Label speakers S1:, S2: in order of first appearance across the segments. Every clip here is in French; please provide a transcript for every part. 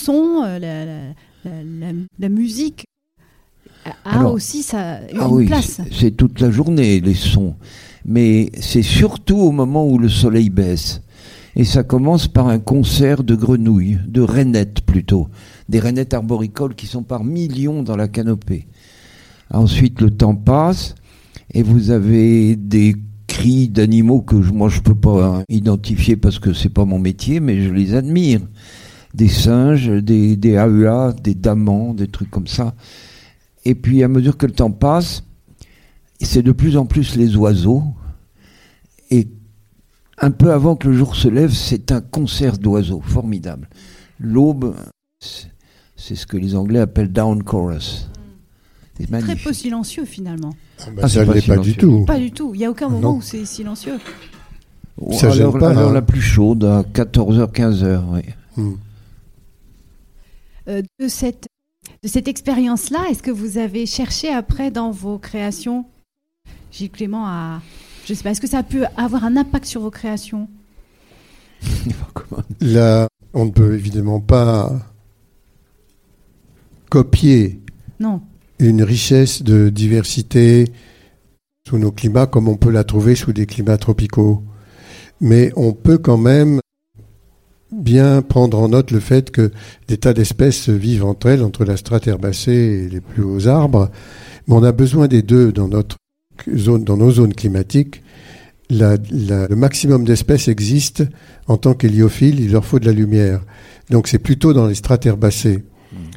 S1: son, euh, la, la- la- la musique a
S2: Alors,
S1: aussi sa, une
S2: Ah oui,
S1: place.
S2: c'est- toute la journée les sons. Mais c'est surtout au moment où le soleil baisse. Et ça commence par un concert de grenouilles, de rainettes plutôt. Des rainettes arboricoles qui sont par millions dans la canopée. Ensuite, le temps passe et vous avez des cris d'animaux que je- moi je peux pas hein, identifier parce que c'est pas mon métier, mais je les admire. Des singes, des, des AEA, des damans, des trucs comme ça. Et puis à mesure que le temps passe, c'est de plus en plus les oiseaux. Et un peu avant que le jour se lève, c'est un concert d'oiseaux formidable. L'aube, c'est- ce que les Anglais appellent down chorus. C'est
S1: Très peu silencieux finalement.
S3: Ah bah,
S2: Ah,
S3: ça
S2: c'est pas
S3: ne l'est pas du
S2: silencieux.
S3: tout.
S1: Pas du tout. Il n'y a aucun moment
S3: non.
S1: où c'est silencieux.
S3: Ça
S2: à
S3: gêne
S2: l'heure-
S3: pas,
S2: l'heure
S3: hein.
S2: la plus chaude, à 14h, 15h. Oui.
S3: Hmm.
S1: Euh, de cette, de cette expérience-là, est-ce que vous avez cherché après dans vos créations, Gilles Clément, à, je sais pas, est-ce que ça a pu avoir un impact sur vos créations?
S3: Là, on ne peut évidemment pas copier
S1: Non.
S3: une richesse de diversité sous nos climats comme on peut la trouver sous des climats tropicaux. Mais on peut quand même bien prendre en note le fait que des tas d'espèces vivent entre elles, entre la strate herbacée et les plus hauts arbres. Mais on a besoin des deux dans notre zone, dans nos zones climatiques. La- la- le maximum d'espèces existe en tant qu'héliophiles, il leur faut de la lumière. Donc c'est plutôt dans les strates herbacées.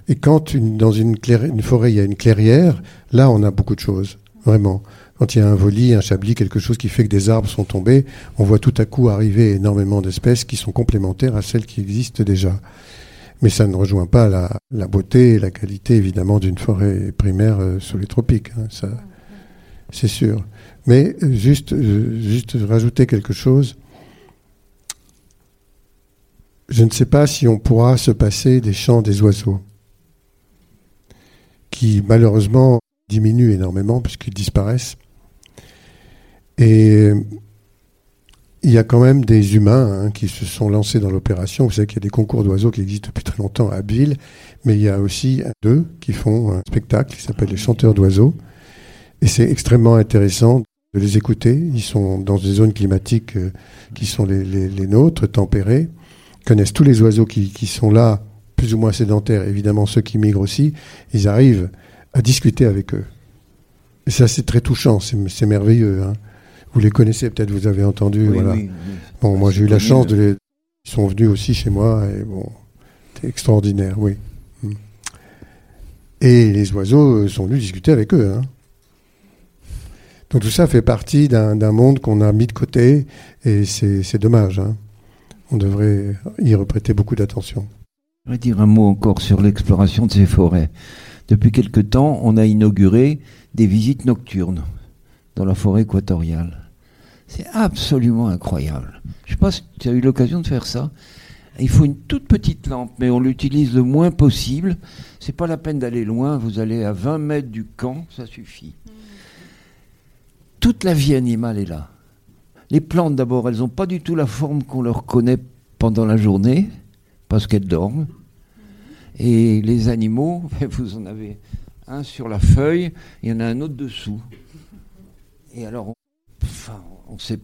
S3: Et quand une- dans une forêt il y a une clairière, là on a beaucoup de choses, vraiment. Quand il y a un volis, un chablis, quelque chose qui fait que des arbres sont tombés, on voit tout à coup arriver énormément d'espèces qui sont complémentaires à celles qui existent déjà. Mais ça ne rejoint pas la, beauté et la qualité évidemment d'une forêt primaire euh, sous les tropiques, hein, c'est sûr. Mais euh, juste, euh, juste rajouter quelque chose. Je ne sais pas si on pourra se passer des chants des oiseaux, qui malheureusement diminuent énormément puisqu'ils disparaissent. Et il y a quand même des humains hein, qui se sont lancés dans l'opération. Vous savez qu'il y a des concours d'oiseaux qui existent depuis très longtemps à Abbeville, mais il y a aussi deux qui font un spectacle qui s'appelle les chanteurs d'oiseaux. Et c'est extrêmement intéressant de les écouter. Ils sont dans des zones climatiques euh, qui sont les, nôtres, tempérées, Ils connaissent tous les oiseaux qui, sont là, plus ou moins sédentaires, évidemment ceux qui migrent aussi. Ils arrivent à discuter avec eux. Et ça, c'est très touchant, c'est c'est merveilleux. hein. Vous les connaissez peut-être, vous avez entendu.
S2: Oui,
S3: voilà.
S2: oui, oui.
S3: Bon, moi j'ai eu la chance de les. Ils sont venus aussi chez moi et bon, c'était extraordinaire, oui. Mm. Et les oiseaux euh, sont venus discuter avec eux. hein. Donc tout ça fait partie d'un monde qu'on a mis de côté et c'est dommage. hein. On devrait y reprêter beaucoup d'attention.
S2: Je voudrais dire un mot encore sur l'exploration de ces forêts. Depuis quelque temps, on a inauguré des visites nocturnes dans la forêt équatoriale. C'est absolument incroyable. Je ne sais pas si tu as eu l'occasion de faire ça. Il faut une toute petite lampe, mais on l'utilise le moins possible. C'est pas la peine d'aller loin. Vous allez à 20 mètres du camp, ça suffit. Toute la vie animale est là. Les plantes, d'abord, elles n'ont pas du tout la forme qu'on leur connaît pendant la journée, parce qu'elles dorment. Et les animaux, vous en avez un sur la feuille, il y en a un autre dessous. Et alors, on on ne sait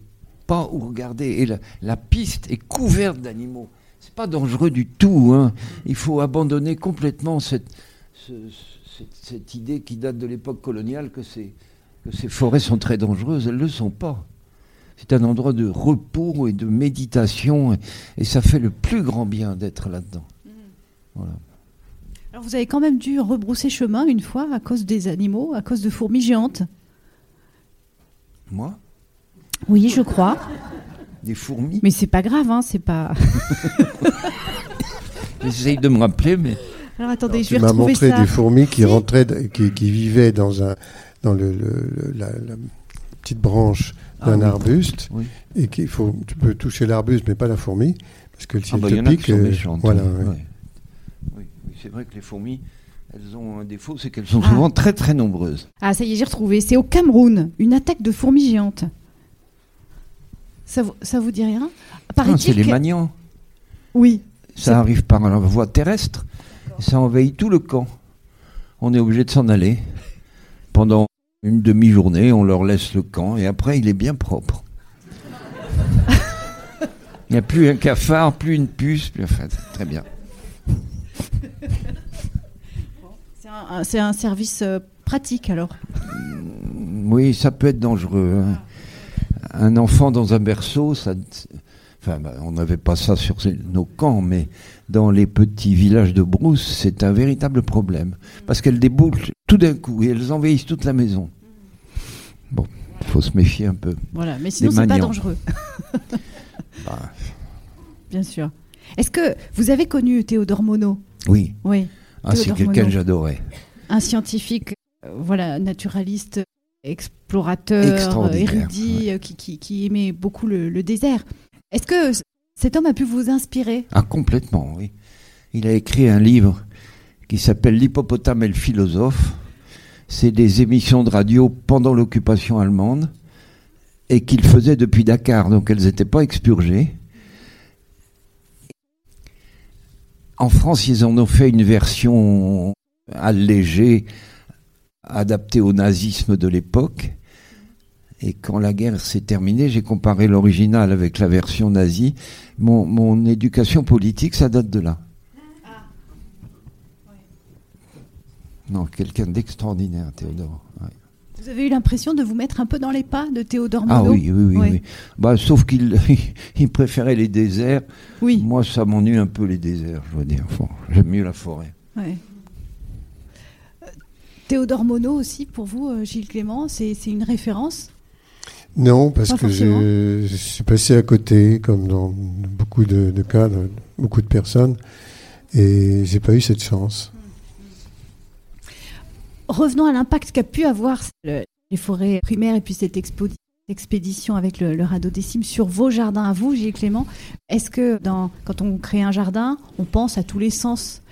S2: pas où regarder. Et la, la piste est couverte d'animaux. C'est pas dangereux du tout. hein. Il faut abandonner complètement cette, ce- cette, cette idée qui date de l'époque coloniale que ces, que ces forêts sont très dangereuses. Elles ne le sont pas. C'est un endroit de repos et de méditation. Et, et ça fait le plus grand bien d'être là-dedans. Voilà.
S1: Alors vous avez quand même dû rebrousser chemin une fois à cause des animaux, à cause de fourmis géantes.
S2: Moi?
S1: Oui, je crois.
S2: Des fourmis
S1: Mais c'est pas grave, hein, c'est pas.
S2: J'essaye de me rappeler, mais.
S1: Alors attendez,
S3: Alors,
S1: je
S3: tu
S1: vais
S3: m'as
S1: retrouver
S3: montré
S1: ça.
S3: des fourmis qui rentraient, qui, qui vivaient dans un dans le, le- le- la, la petite branche
S2: Ah
S3: d'un
S2: oui.
S3: arbuste
S2: Oui.
S3: et qu'il faut tu peux toucher l'arbuste mais pas la fourmi parce que si
S2: Ah
S3: elle
S2: bah,
S3: te
S2: il y en a
S3: pique, euh,
S2: méchantes.
S3: voilà.
S2: oui.
S3: ouais.
S2: Ouais. Oui, oui, c'est vrai que les fourmis, elles ont un défaut, c'est qu'elles sont
S1: Ah.
S2: souvent très très nombreuses.
S1: Ah, ça y est, j'ai retrouvé. C'est au Cameroun, une attaque de fourmis géantes. Ça vous, ça vous dit rien
S2: Ah, c'est les maniants.
S1: Oui.
S2: Ça arrive par la voie terrestre. Ça envahit tout le camp. On est obligé de s'en aller. Pendant une demi-journée, on leur laisse le camp et après, il est bien propre. Il n'y a plus un cafard, plus une puce, plus... Enfin, très bien.
S1: C'est un, service euh, pratique alors
S2: Oui, ça peut être dangereux. Hein. Un enfant dans un berceau, ça, enfin, bah, on n'avait pas ça sur nos camps, mais dans les petits villages de brousse, c'est un véritable problème. Parce qu'elles déboulent tout d'un coup et elles envahissent toute la maison. Bon, il faut se méfier un peu.
S1: Voilà, mais sinon, c'est pas dangereux. bah. Bien sûr. Est-ce que vous avez connu Théodore Monod?
S2: Oui.
S1: Oui.
S2: Ah, c'est quelqu'un que j'adorais.
S1: Un scientifique, euh, voilà, naturaliste, explorateur, érudit, euh, qui, qui, aimait beaucoup le, désert. Est-ce que cet homme a pu vous inspirer?
S2: Ah, complètement, oui. Il a écrit un livre qui s'appelle L'hippopotame et le philosophe. C'est des émissions de radio pendant l'occupation allemande et qu'il faisait depuis Dakar, donc elles n'étaient pas expurgées. En France, ils en ont fait une version allégée, adaptée au nazisme de l'époque. Et quand la guerre s'est terminée, j'ai comparé l'original avec la version nazie. Mon, éducation politique, ça date de là. Non, quelqu'un d'extraordinaire, Théodore.
S1: Vous avez eu l'impression de vous mettre un peu dans les pas de Théodore Monod
S2: Ah oui, oui, oui. Bah, sauf qu'il il préférait les déserts.
S1: Oui.
S2: Moi, ça m'ennuie un peu les déserts, je veux dire. J'aime mieux la forêt.
S1: Ouais. Théodore Monod aussi, pour vous, euh, Gilles Clément, c'est une référence?
S3: Non, parce que je, suis passé à côté, comme dans beaucoup de, de cas, de beaucoup de personnes, et j'ai pas eu cette chance.
S1: Revenons à l'impact qu'a pu avoir les forêts primaires et puis cette expédition avec le, radeau des cimes sur vos jardins. À vous, Gilles Clément. Est-ce que dans, quand on crée un jardin, on pense à tous les sens,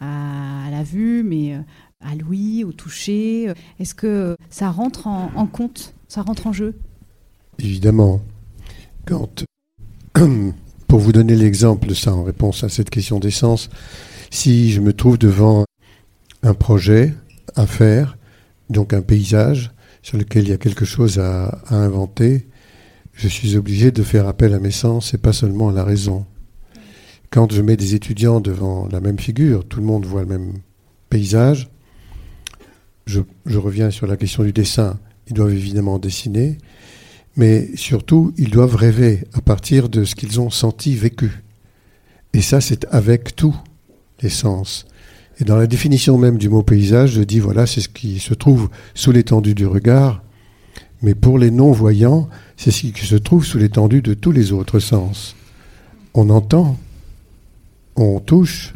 S1: à, la vue, mais euh, à l'ouïe, au toucher Est-ce que ça rentre en, compte, ça rentre en jeu?
S3: Évidemment. Quand, pour vous donner l'exemple de ça en réponse à cette question d'essence, si je me trouve devant un projet à faire, donc un paysage sur lequel il y a quelque chose à, inventer, je suis obligé de faire appel à mes sens et pas seulement à la raison. Quand je mets des étudiants devant la même figure, tout le monde voit le même paysage. Je, reviens sur la question du dessin. Ils doivent évidemment dessiner, mais surtout, ils doivent rêver à partir de ce qu'ils ont senti, vécu. Et ça, c'est avec tous les sens. Et dans la définition même du mot paysage, je dis voilà, c'est ce qui se trouve sous l'étendue du regard, mais pour les non-voyants, c'est ce qui se trouve sous l'étendue de tous les autres sens. On entend, on touche,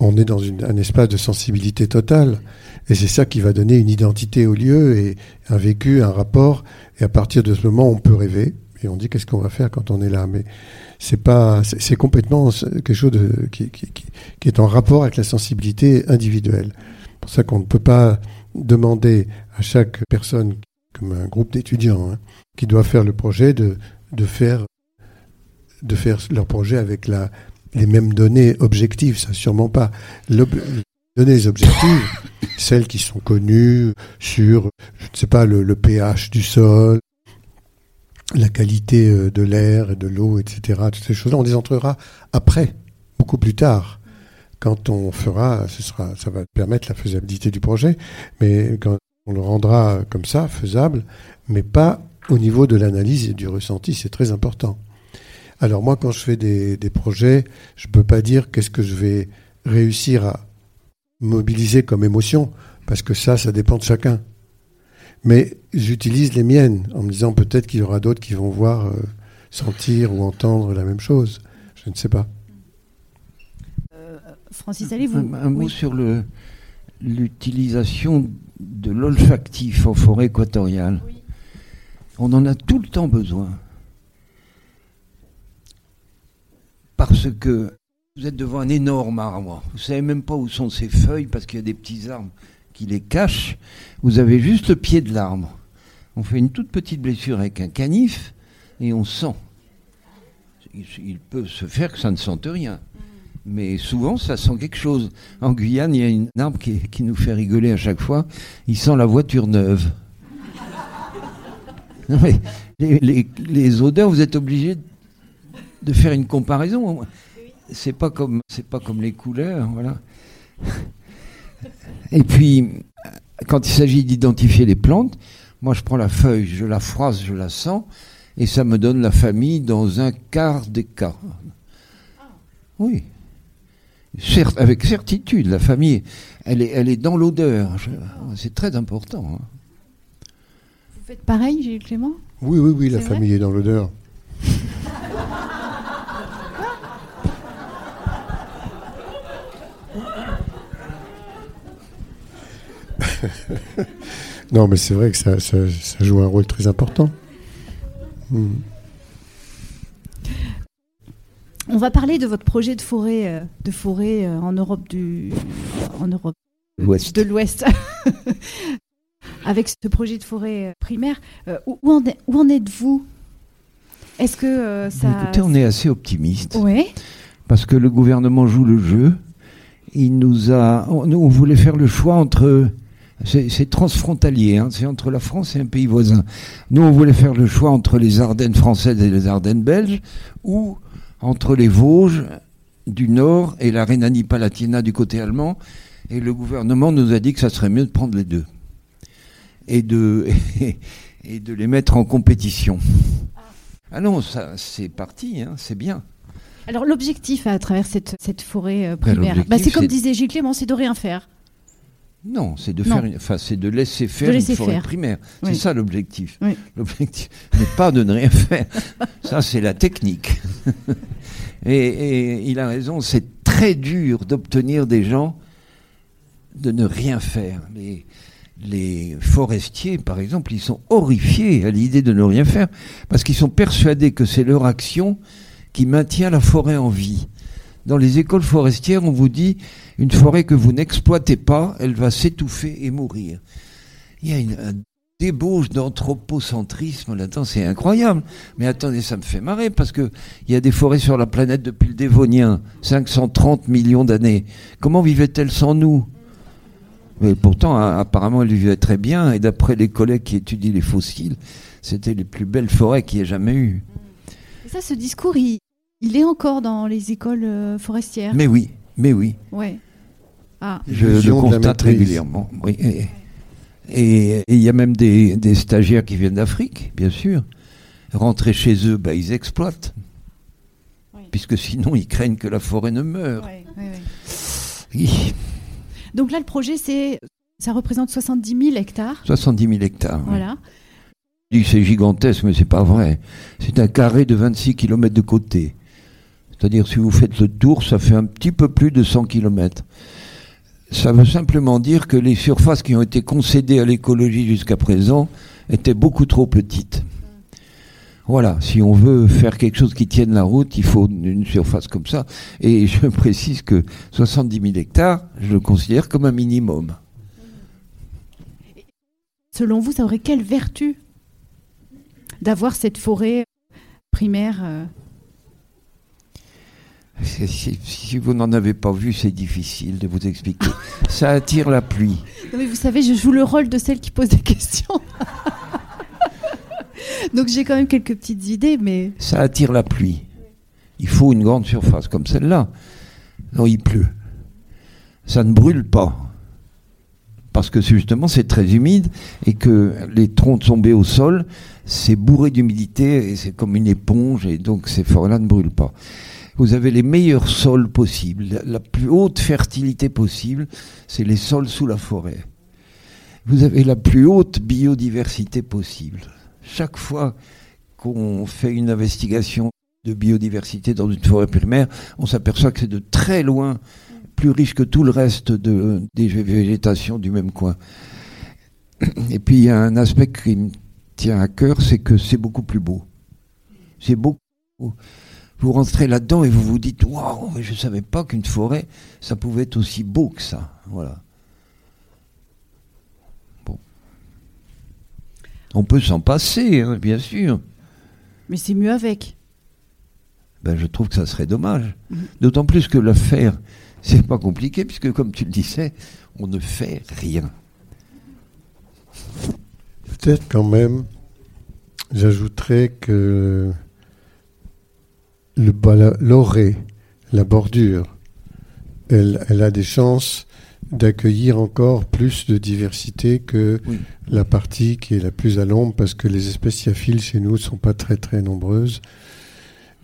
S3: on est dans un espace de sensibilité totale, et c'est ça qui va donner une identité au lieu et un vécu, un rapport, et à partir de ce moment, on peut rêver, et on dit qu'est-ce qu'on va faire quand on est là? Mais c'est pas, c'est complètement quelque chose qui, qui, qui, est en rapport avec la sensibilité individuelle. C'est pour ça qu'on ne peut pas demander à chaque personne, comme un groupe d'étudiants, hein, qui doit faire le projet, de, de faire de faire leur projet avec la, les mêmes données objectives, ça sûrement pas. Les données objectives, celles qui sont connues sur, je ne sais pas, le, le pH du sol, la qualité euh, de l'air et de l'eau, etc. Toutes ces choses-là, on les entrera après, beaucoup plus tard. Quand on fera, ce sera, ça va permettre la faisabilité du projet, mais quand on le rendra comme ça, faisable, mais pas au niveau de l'analyse et du ressenti, c'est très important. Alors moi, quand je fais des, des projets, je ne peux pas dire qu'est-ce que je vais réussir à mobiliser comme émotion, parce que ça, ça dépend de chacun. Mais j'utilise les miennes en me disant peut-être qu'il y aura d'autres qui vont voir, euh, sentir ou entendre la même chose. Je ne sais pas.
S1: Euh, Francis, allez-vous?
S2: Un, mot sur le, l'utilisation de l'olfactif en forêt équatoriale. On en a tout le temps besoin. Parce que vous êtes devant un énorme arbre. Vous ne savez même pas où sont ses feuilles parce qu'il y a des petits arbres qui les cache, vous avez juste le pied de l'arbre. On fait une toute petite blessure avec un canif et on sent. Il peut se faire que ça ne sente rien. Mais souvent, ça sent quelque chose. En Guyane, il y a une arbre qui, nous fait rigoler à chaque fois. Il sent la voiture neuve. Les- les odeurs, vous êtes obligé de faire une comparaison. C'est pas comme c'est pas comme les couleurs, voilà. Et puis, quand il s'agit d'identifier les plantes, moi je prends la feuille, je la froisse, je la sens, et ça me donne la famille dans un quart des cas. Oui. Certes, avec certitude, la famille, elle est, elle est dans l'odeur. C'est très important. hein.
S1: Vous faites pareil, Gilles Clément?
S3: Oui, oui, oui, la famille est dans l'odeur. non, mais c'est vrai que ça, ça- ça joue un rôle très important. Hmm.
S1: On va parler de votre projet de forêt, euh, de forêt euh, en Europe du, en Europe
S2: L'Ouest.
S1: de l'Ouest. Avec ce projet de forêt euh, primaire, où, où en, est- où en êtes-vous? Est-ce que ça
S2: Écoutez, on est assez optimiste.
S1: Ouais.
S2: parce que le gouvernement joue le jeu. Il nous a, on voulait faire le choix entre, c'est transfrontalier, hein, c'est entre la France et un pays voisin. Nous, on voulait faire le choix entre les Ardennes françaises et les Ardennes belges, ou entre les Vosges du Nord et la Rhénanie-Palatinat du côté allemand. Et le gouvernement nous a dit que ça serait mieux de prendre les deux et de et de les mettre en compétition. Ah non, ça c'est parti, hein, c'est bien.
S1: Alors l'objectif à travers cette, cette forêt euh,
S2: Ben,
S1: primaire, bah, c'est comme disait Gilles Clément, c'est de rien faire.
S2: Non, c'est de faire, une- enfin, c'est de laisser faire
S1: laisser
S2: une forêt
S1: faire.
S2: primaire.
S1: Oui.
S2: C'est ça l'objectif.
S1: Oui.
S2: L'objectif n'est pas de ne rien faire. ça, c'est la technique. et, et il a raison. C'est très dur d'obtenir des gens de ne rien faire. Les, les forestiers, par exemple, ils sont horrifiés à l'idée de ne rien faire parce qu'ils sont persuadés que c'est leur action qui maintient la forêt en vie. Dans les écoles forestières, on vous dit une forêt que vous n'exploitez pas, elle va s'étouffer et mourir. Il y a une, un débauche d'anthropocentrisme là-dedans, c'est incroyable. Mais attendez, ça me fait marrer parce que il y a des forêts sur la planète depuis le Dévonien, 530 millions d'années. Comment vivaient-elles sans nous? Mais pourtant, a- apparemment, elles vivaient très bien. Et d'après les collègues qui étudient les fossiles, c'était les plus belles forêts qu'il y ait jamais eu.
S1: Ça, ce discours, il, il est encore dans les écoles euh, forestières.
S2: Mais oui, mais oui.
S1: Ouais. Ah,
S2: Je le constate régulièrement. Oui. Et et- et il y a même des, des stagiaires qui viennent d'Afrique, bien sûr. Rentrer chez eux, bah, ils exploitent.
S1: Oui.
S2: Puisque sinon, ils craignent que la forêt ne meure.
S1: ouais, ouais, ouais.
S2: Oui,
S1: Donc là, le projet, c'est, ça représente 70 000 hectares.
S2: 70 000 hectares.
S1: Voilà.
S2: Je dis que c'est gigantesque, mais c'est pas vrai. C'est un carré de 26 km de côté. C'est-à-dire, si vous faites le tour, ça fait un petit peu plus de 100 km. Ça veut simplement dire que les surfaces qui ont été concédées à l'écologie jusqu'à présent étaient beaucoup trop petites. Voilà, si on veut faire quelque chose qui tienne la route, il faut une surface comme ça. Et je précise que 70 000 hectares, je le considère comme un minimum.
S1: Selon vous, ça aurait quelle vertu d'avoir cette forêt primaire euh,
S2: Si vous n'en avez pas vu, c'est difficile de vous expliquer. Ça attire la pluie.
S1: Non, mais vous savez, je joue le rôle de celle qui pose des questions. Donc j'ai quand même quelques petites idées, mais
S2: Ça attire la pluie. Il faut une grande surface comme celle-là. Non, il pleut. Ça ne brûle pas. Parce que justement, c'est très humide et que les troncs tombés au sol, c'est bourré d'humidité et c'est comme une éponge et donc ces forêts-là ne brûlent pas. Vous avez les meilleurs sols possibles, la, plus haute fertilité possible, c'est les sols sous la forêt. Vous avez la plus haute biodiversité possible. Chaque fois qu'on fait une investigation de biodiversité dans une forêt primaire, on s'aperçoit que c'est de très loin plus riche que tout le reste de, des végétations du même coin. Et puis il y a un aspect qui me tient à cœur, c'est que c'est beaucoup plus beau. C'est beaucoup. Vous rentrez là-dedans et vous vous dites waouh, mais je savais pas qu'une forêt ça pouvait être aussi beau que ça. Voilà. Bon. On peut s'en passer, hein, bien sûr.
S1: mais c'est mieux avec.
S2: ben, je trouve que ça serait dommage.
S1: Mhm.
S2: D'autant plus que le faire, c'est pas compliqué, puisque comme tu le disais, on ne fait rien.
S3: Peut-être quand même, j'ajouterais que l'orée, la bordure, elle, elle, a des chances d'accueillir encore plus de diversité que
S2: Oui.
S3: la partie qui est la plus à l'ombre parce que les espèces sciaphiles chez nous ne sont pas très très nombreuses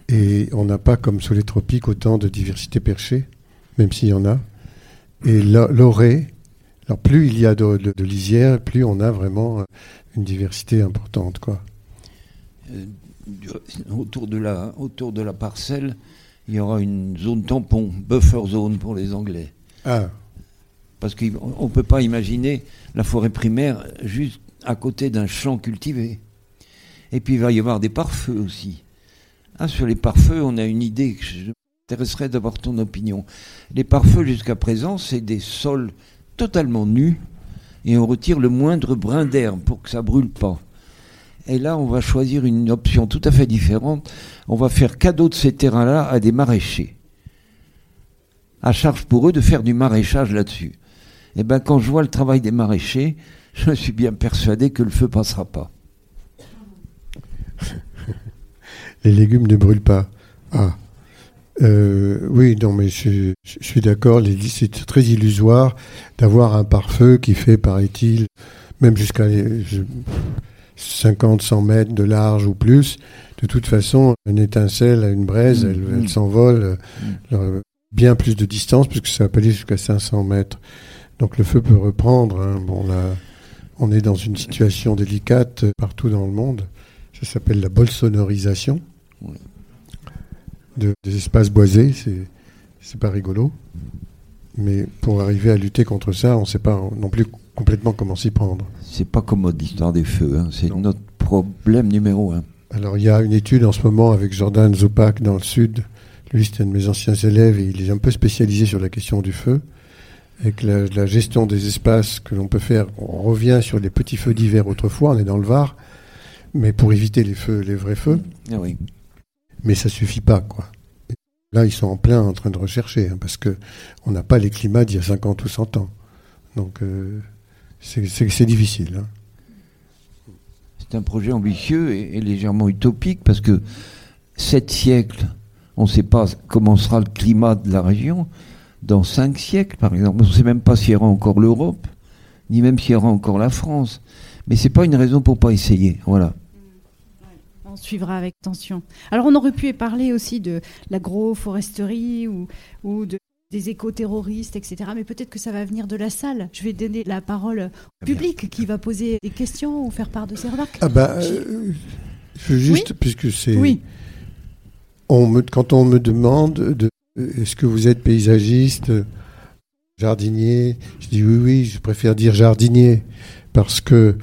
S3: et on n'a pas comme sous les tropiques autant de diversité perchée, même s'il y en a. Et l'orée, alors plus il y a de, de- de lisières, plus on a vraiment euh, une diversité importante. Quoi.
S2: Du- autour, de la, autour de la parcelle, il y aura une zone tampon, buffer zone pour les Anglais.
S3: Ah,
S2: Parce qu'on ne peut pas imaginer la forêt primaire juste à côté d'un champ cultivé. Et puis il va y avoir des pare-feux aussi. Ah, sur les pare-feux, on a une idée que je m'intéresserais d'avoir ton opinion. Les pare-feux jusqu'à présent, c'est des sols totalement nus et on retire le moindre brin d'herbe pour que ça brûle pas. Et là, on va choisir une option tout à fait différente. On va faire cadeau de ces terrains-là à des maraîchers. À charge pour eux de faire du maraîchage là-dessus. Eh ben, quand je vois le travail des maraîchers, je suis bien persuadé que le feu passera pas.
S3: les légumes ne brûlent pas. Ah. Euh, oui, non, mais je, je suis d'accord. C'est très illusoire d'avoir un pare-feu qui fait, paraît-il, même jusqu'à 50, 100 mètres de large ou plus. De toute façon, une étincelle, une braise,
S2: Mm,
S3: elle,
S2: mm.
S3: elle s'envole euh, bien plus de distance puisque ça peut aller jusqu'à 500 mètres. Donc le feu peut reprendre. hein. Bon, là, on est dans une situation délicate euh, partout dans le monde. Ça s'appelle la
S2: Oui.
S3: de, des espaces boisés. C'est c'est pas rigolo. Mais pour arriver à lutter contre ça, on ne sait pas non plus complètement comment s'y prendre.
S2: C'est pas commode l'histoire des feux. hein. C'est notre problème numéro un.
S3: Alors, il y a une étude en ce moment avec Jordan Zopak dans le sud. Lui, c'était un de mes anciens élèves et il est un peu spécialisé sur la question du feu. Avec la, la gestion des espaces que l'on peut faire, on revient sur les petits feux d'hiver autrefois, on est dans le Var, mais pour éviter les feux, les vrais feux.
S2: Ah oui.
S3: Mais ça suffit pas, quoi. Là, ils sont en plein en train de rechercher, hein, parce que on n'a pas les climats d'il y a 50 ou 100 ans. Donc, euh, c'est- difficile. hein.
S2: C'est un projet ambitieux et, et légèrement utopique parce que sept siècles, on ne sait pas comment sera le climat de la région. Dans cinq siècles, par exemple, on ne sait même pas s'il y aura encore l'Europe, ni même s'il y aura encore la France. Mais c'est pas une raison pour pas essayer. Voilà.
S1: On suivra avec attention. Alors, on aurait pu parler aussi de l'agroforesterie ou, ou de, des éco-terroristes, etc. Mais peut-être que ça va venir de la salle. Je vais donner la parole au public qui va poser des questions ou faire part de ses remarques.
S3: Ah bah, euh, je veux juste, puisque c'est...
S1: Oui.
S3: On me, quand on me demande de, euh, est-ce que vous êtes paysagiste, euh, jardinier, je dis oui, oui, je préfère dire jardinier parce que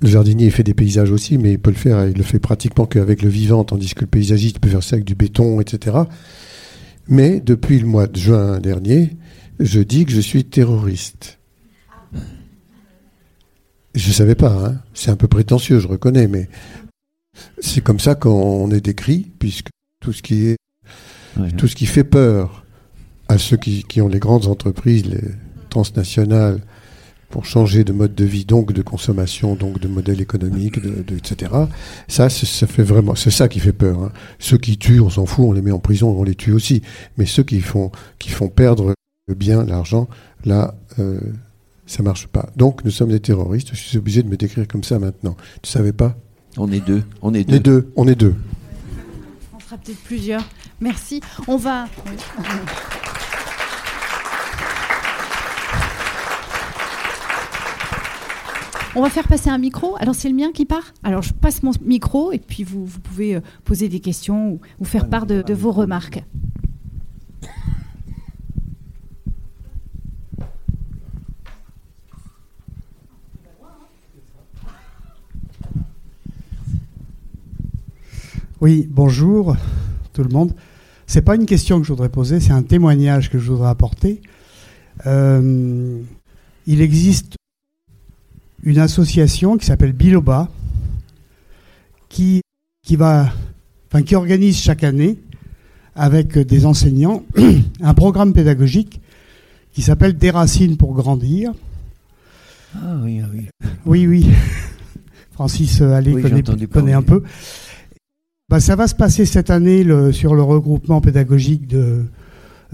S3: le jardinier il fait des paysages aussi, mais il peut le faire, il le fait pratiquement qu'avec le vivant, tandis que le paysagiste peut faire ça avec du béton, etc. Mais depuis le mois de juin dernier, je dis que je suis terroriste. Je ne savais pas, hein. c'est un peu prétentieux, je reconnais, mais c'est comme ça qu'on est décrit, puisque tout ce qui est
S2: Ouais.
S3: tout ce qui fait peur à ceux qui, qui ont les grandes entreprises, les transnationales, pour changer de mode de vie, donc de consommation, donc de modèle économique, de, de- etc. Ça, c'est- ça fait vraiment, c'est ça qui fait peur. hein. Ceux qui tuent, on s'en fout, on les met en prison, on les tue aussi. Mais ceux qui font, qui font perdre le bien, l'argent, là, euh, ça marche pas. Donc, nous sommes des terroristes. Je suis obligé de me décrire comme ça maintenant. Tu savais pas?
S2: On est deux. On est deux.
S3: deux, on est deux.
S1: On sera peut-être plusieurs. Merci. On va. On va faire passer un micro. Alors c'est le mien qui part. Alors je passe mon micro et puis vous, vous pouvez euh, poser des questions ou, ou faire part de, de vos remarques.
S4: Oui, bonjour tout le monde. C'est pas une question que je voudrais poser, c'est un témoignage que je voudrais apporter. Euh, il existe une association qui s'appelle Biloba qui, qui va, enfin, qui organise chaque année avec des enseignants un programme pédagogique qui s'appelle Des racines pour grandir.
S2: Ah oui, ah oui.
S4: Oui, oui. Francis Allais
S2: Oui,
S4: connaît,
S2: entendu
S4: connaît
S2: parler.
S4: un peu. Bah, ça va se passer cette année le- sur le regroupement pédagogique de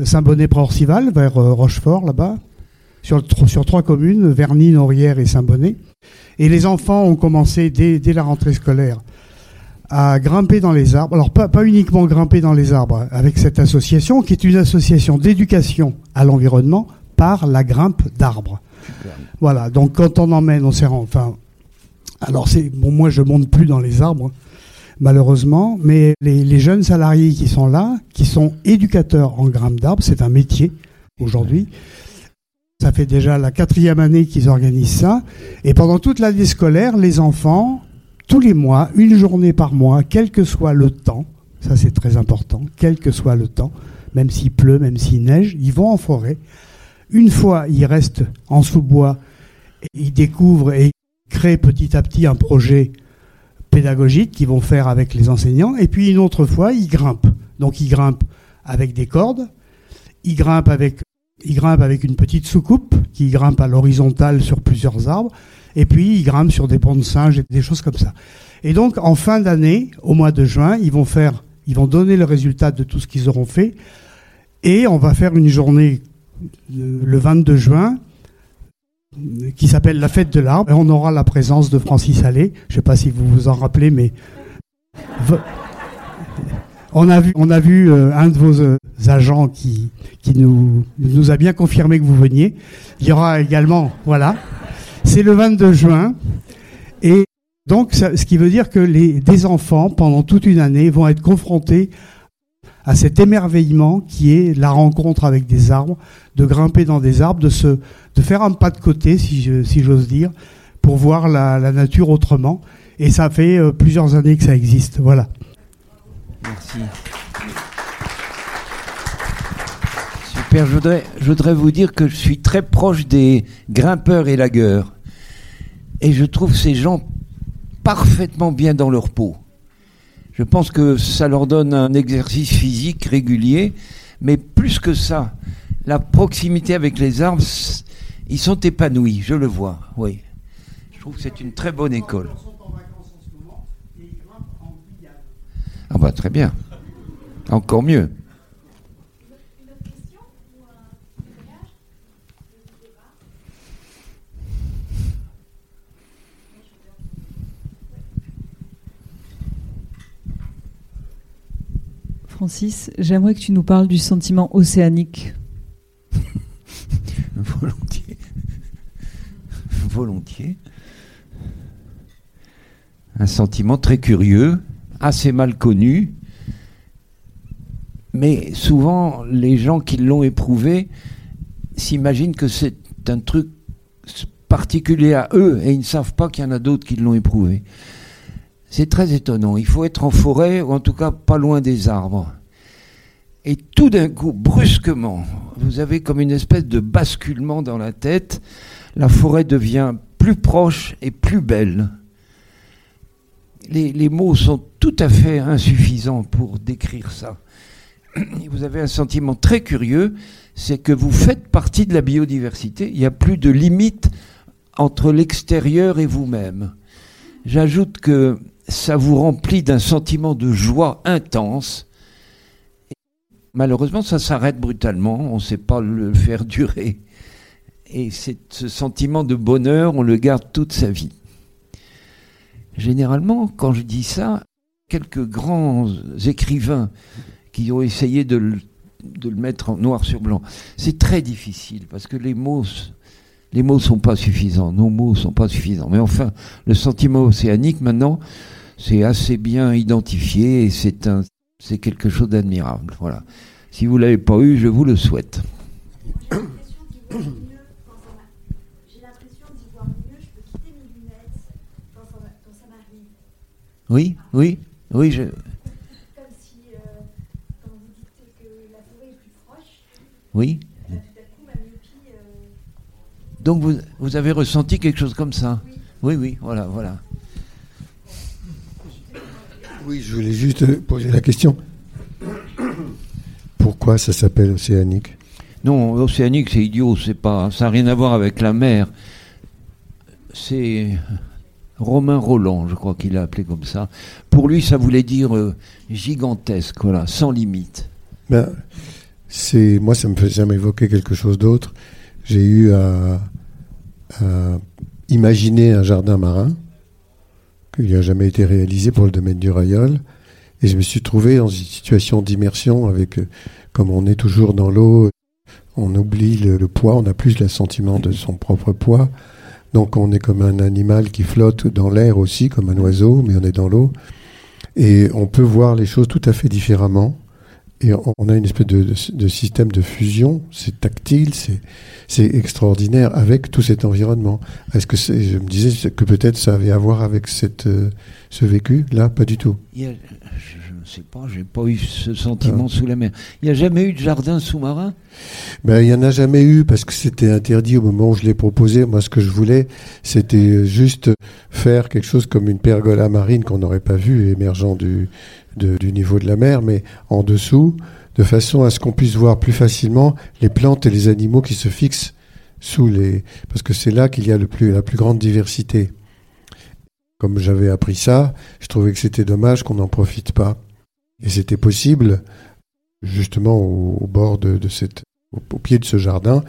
S4: Saint-Bonnet-Prorcival, vers euh, Rochefort, là-bas, sur, sur trois communes, Verny, Norière et Saint-Bonnet. Et les enfants ont commencé dès, la rentrée scolaire à grimper dans les arbres. Alors, pas, uniquement grimper dans les arbres, avec cette association, qui est une association d'éducation à l'environnement par la grimpe d'arbres. Voilà, donc quand on emmène, on s'est enfin, alors c'est moi je monte plus dans les arbres, malheureusement, mais les jeunes salariés qui sont là, qui sont éducateurs en grimpe d'arbres, c'est un métier aujourd'hui. Ça fait déjà la quatrième année qu'ils organisent ça, et pendant toute l'année scolaire, les enfants, tous les mois, une journée par mois, quel que soit le temps, ça c'est très important, quel que soit le temps, même s'il pleut, même s'il neige, ils vont en forêt. Une fois, ils restent en sous-bois, ils découvrent et créent petit à petit un projet pédagogique qu'ils vont faire avec les enseignants. Et puis une autre fois, ils grimpent. Donc ils grimpent avec des cordes, ils grimpent avec, ils grimpent avec une petite soucoupe qui grimpe à l'horizontale sur plusieurs arbres. Et puis ils grimpent sur des bancs de singes et des choses comme ça. Et donc en fin d'année, au mois de juin, ils vont faire, ils vont donner le résultat de tout ce qu'ils auront fait. Et on va faire une journée euh, le 22 juin qui s'appelle la fête de l'arbre. Et on aura la présence de Francis Allais. Je ne sais pas si vous vous en rappelez, mais on a vu, euh, un de vos euh, agents qui, nous, a bien confirmé que vous veniez. Il y aura également, voilà, c'est le 22 juin. Et donc, ce qui veut dire que les, des enfants, pendant toute une année, vont être confrontés à cet émerveillement qui est la rencontre avec des arbres, de grimper dans des arbres, de, se, de faire un pas de côté, si j'ose dire, pour voir la, la nature autrement. Et ça fait euh, plusieurs années que ça existe. Voilà.
S2: Merci. Super, je voudrais, je voudrais vous dire que je suis très proche des grimpeurs et lagueurs. Et je trouve ces gens parfaitement bien dans leur peau. Je pense que ça leur donne un exercice physique régulier, mais plus que ça, la proximité avec les arbres, ils sont épanouis, je le vois, oui. Je trouve que c'est une très bonne école. Bah très bien. Encore mieux.
S5: Francis, j'aimerais que tu nous parles du sentiment océanique.
S2: Volontiers. Volontiers. Un sentiment très curieux, assez mal connu, mais souvent les gens qui l'ont éprouvé s'imaginent que c'est un truc particulier à eux et ils ne savent pas qu'il y en a d'autres qui l'ont éprouvé. C'est très étonnant. Il faut être en forêt ou en tout cas pas loin des arbres. Et tout d'un coup, brusquement, vous avez comme une espèce de basculement dans la tête. La forêt devient plus proche et plus belle. Les, mots sont tout à fait insuffisants pour décrire ça. Vous avez un sentiment très curieux, c'est que vous faites partie de la biodiversité. Il n'y a plus de limite entre l'extérieur et vous-même. J'ajoute que ça vous remplit d'un sentiment de joie intense. Malheureusement, ça s'arrête brutalement, on ne sait pas le faire durer. Et ce sentiment de bonheur, on le garde toute sa vie. Généralement, quand je dis ça, quelques grands écrivains qui ont essayé de le, mettre en noir sur blanc, c'est très difficile parce que les mots, les mots sont pas suffisants, nos mots sont pas suffisants. Mais enfin, le sentiment océanique maintenant, c'est assez bien identifié et c'est c'est quelque chose d'admirable. Voilà. Si vous l'avez pas eu, je vous le souhaite.
S6: J'ai l'impression d'y voir mieux, je peux quitter mes lunettes quand ça, quand ça m'arrive.
S2: Oui, oui, oui. Je,
S6: Comme si, euh, quand vous dites que la forêt est plus proche,
S2: oui.
S6: tout à coup ma myopie. euh,
S2: Donc vous, vous avez ressenti quelque chose comme ça Oui, oui, voilà, voilà.
S3: Oui, je voulais juste poser la question. Pourquoi ça s'appelle océanique?
S2: Non, océanique, c'est idiot, c'est pas, ça n'a rien à voir avec la mer. C'est Romain Roland, je crois qu'il l'a appelé comme ça. Pour lui, ça voulait dire euh, gigantesque, voilà, sans limite.
S3: Ben, c'est moi, ça me fait jamais évoquer quelque chose d'autre. J'ai eu à, à imaginer un jardin marin qui n'a jamais été réalisé pour le domaine du Rayol. Et je me suis trouvé dans une situation d'immersion avec, euh, comme on est toujours dans l'eau, on oublie le, le poids, on n'a plus le sentiment de son propre poids. Donc on est comme un animal qui flotte dans l'air aussi, comme un oiseau, mais on est dans l'eau. Et on peut voir les choses tout à fait différemment. Et on a une espèce de, système de fusion, c'est tactile, c'est extraordinaire avec tout cet environnement. Est-ce que je me disais que peut-être ça avait à voir avec euh, ce vécu Là, pas du tout.
S2: Sais pas, j'ai pas eu ce sentiment sous la mer. Il n'y a jamais eu de jardin sous-marin?
S3: Ben, il n'y en a jamais eu parce que c'était interdit au moment où je l'ai proposé. Moi, ce que je voulais, c'était juste faire quelque chose comme une pergola marine qu'on n'aurait pas vue émergeant du, de- du niveau de la mer, mais en dessous, de façon à ce qu'on puisse voir plus facilement les plantes et les animaux qui se fixent sous les, parce que c'est là qu'il y a le plus, la plus grande diversité. Comme j'avais appris ça, je trouvais que c'était dommage qu'on n'en profite pas. Et c'était possible, justement, au, bord de, cette, au, pied de ce jardin,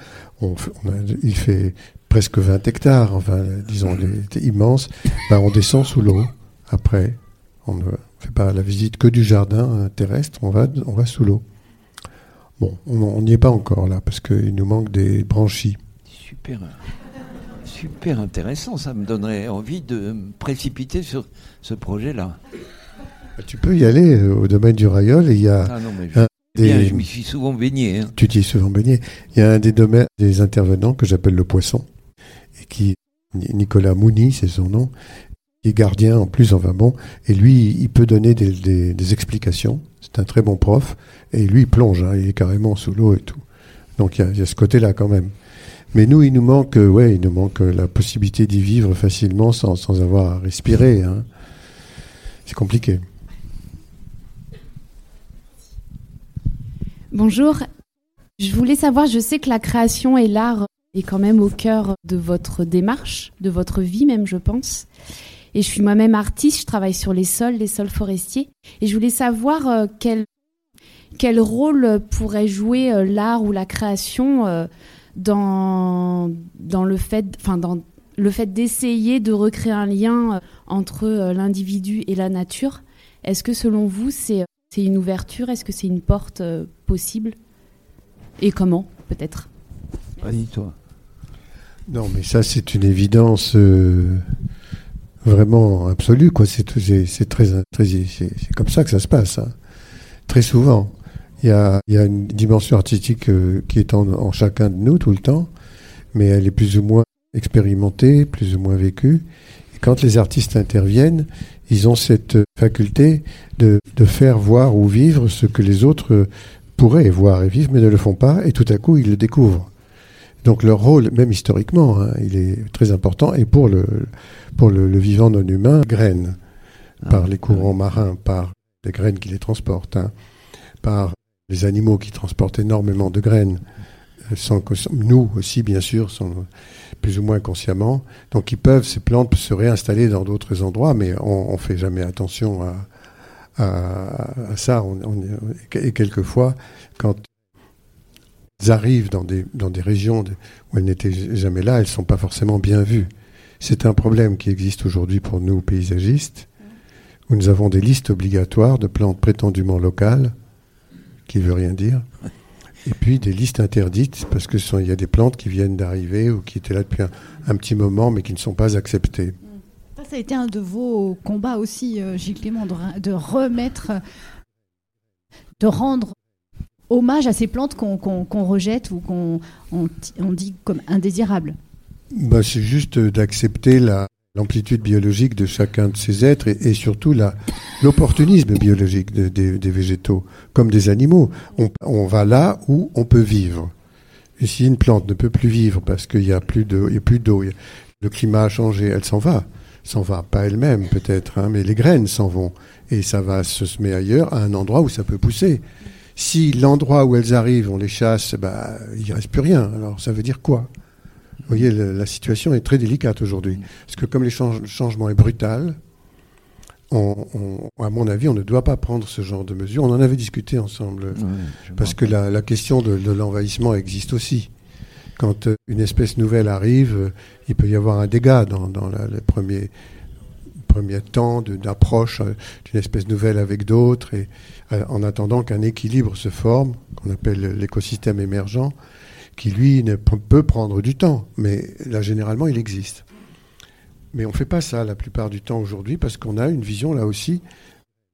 S3: il fait presque 20 hectares, enfin, disons, il était immense. Ben, on descend sous l'eau. Après, on ne fait pas la visite que du jardin euh, terrestre, on va, on va sous l'eau. Bon, on on n'y est pas encore là, parce qu'il nous manque des branchies.
S2: Super, super intéressant. Ça me donnerait envie de me précipiter sur ce projet-là.
S3: Tu peux y aller euh, au domaine du Rayol il y a
S2: Ah non, mais je, bien, m'y suis souvent baigné. hein.
S3: tu t'y es souvent baigné. Il y a un des domaines des intervenants que j'appelle le poisson et qui Nicolas Mouni, c'est son nom, qui est gardien en plus, enfin bon, et lui, il peut donner des, des- des explications. C'est un très bon prof et lui, il plonge, hein, il est carrément sous l'eau et tout. Donc il y a, il y a ce côté-là quand même. Mais nous, il nous manque, euh, ouais, il nous manque euh, la possibilité d'y vivre facilement sans, sans avoir à respirer. hein. C'est compliqué.
S7: Bonjour. Je voulais savoir, je sais que la création et l'art est quand même au cœur de votre démarche, de votre vie même, je pense. Et je suis moi-même artiste, je travaille sur les sols, les sols forestiers. Et je voulais savoir euh, quel, quel rôle pourrait jouer euh, l'art ou la création euh, dans, dans le fait, enfin, dans le fait d'essayer de recréer un lien entre l'individu et la nature. Est-ce que selon vous, c'est c'est une ouverture Est-ce que c'est une porte euh, possible? Et comment, peut-être?
S2: Vas-y, toi.
S3: Non, mais ça, c'est une évidence euh, vraiment absolue, quoi. C'est c'est- c'est très, très c'est c'est comme ça que ça se passe. hein. Très souvent, il y a, il y a une dimension artistique euh, qui est en, en chacun de nous tout le temps, mais elle est plus ou moins expérimentée, plus ou moins vécue. Quand les artistes interviennent, ils ont cette faculté de, de faire voir ou vivre ce que les autres pourraient voir et vivre, mais ne le font pas, et tout à coup, ils le découvrent. Donc leur rôle, même historiquement, hein, il est très important, et pour le, pour le, le vivant non humain, graines, par
S2: Ah,
S3: les courants marins, par les graines qui les transportent, hein, par les animaux qui transportent énormément de graines, sans nous aussi bien sûr, sans, plus ou moins consciemment. Donc ils peuvent, ces plantes se réinstaller dans d'autres endroits, mais on ne fait jamais attention à, ça. Et quelquefois, quand elles arrivent dans des, dans des régions où elles n'étaient jamais là, elles ne sont pas forcément bien vues. C'est un problème qui existe aujourd'hui pour nous paysagistes, où nous avons des listes obligatoires de plantes prétendument locales, qui veut rien dire, et puis des listes interdites, parce que ce sont- il y a des plantes qui viennent d'arriver ou qui étaient là depuis un, un petit moment, mais qui ne sont pas acceptées.
S1: Ça, ça a été un de vos combats aussi, euh, Gilles Clément, de, re- de remettre, de rendre hommage à ces plantes qu'on rejette ou qu'on on, ti- on dit comme indésirables.
S3: Bah, c'est juste d'accepter la- l'amplitude biologique de chacun de ces êtres et, surtout l'opportunisme biologique de- des- végétaux, comme des animaux. On, va là où on peut vivre. Et si une plante ne peut plus vivre parce qu'il n'y a plus d'eau, le climat a changé, elle s'en va. S'en va, pas elle-même peut-être, hein, mais les graines s'en vont. Et ça va se semer ailleurs, à un endroit où ça peut pousser. Si l'endroit où elles arrivent, on les chasse, bah, il ne reste plus rien. Alors ça veut dire quoi? Vous voyez, le- la situation est très délicate aujourd'hui. Parce que comme les change- le changement est brutal, on- on- à mon avis, on ne doit pas prendre ce genre de mesures. On en avait discuté ensemble.
S2: Ouais,
S3: Parce que la, la question de, de l'envahissement existe aussi. Quand euh, une espèce nouvelle arrive, euh, il peut y avoir un dégât dans, dans la- le premier, premier temps d'approche euh, d'une espèce nouvelle avec d'autres, et en attendant qu'un équilibre se forme, qu'on appelle l'écosystème émergent, qui lui ne peut prendre du temps, mais là généralement il existe. Mais on ne fait pas ça la plupart du temps aujourd'hui parce qu'on a une vision là aussi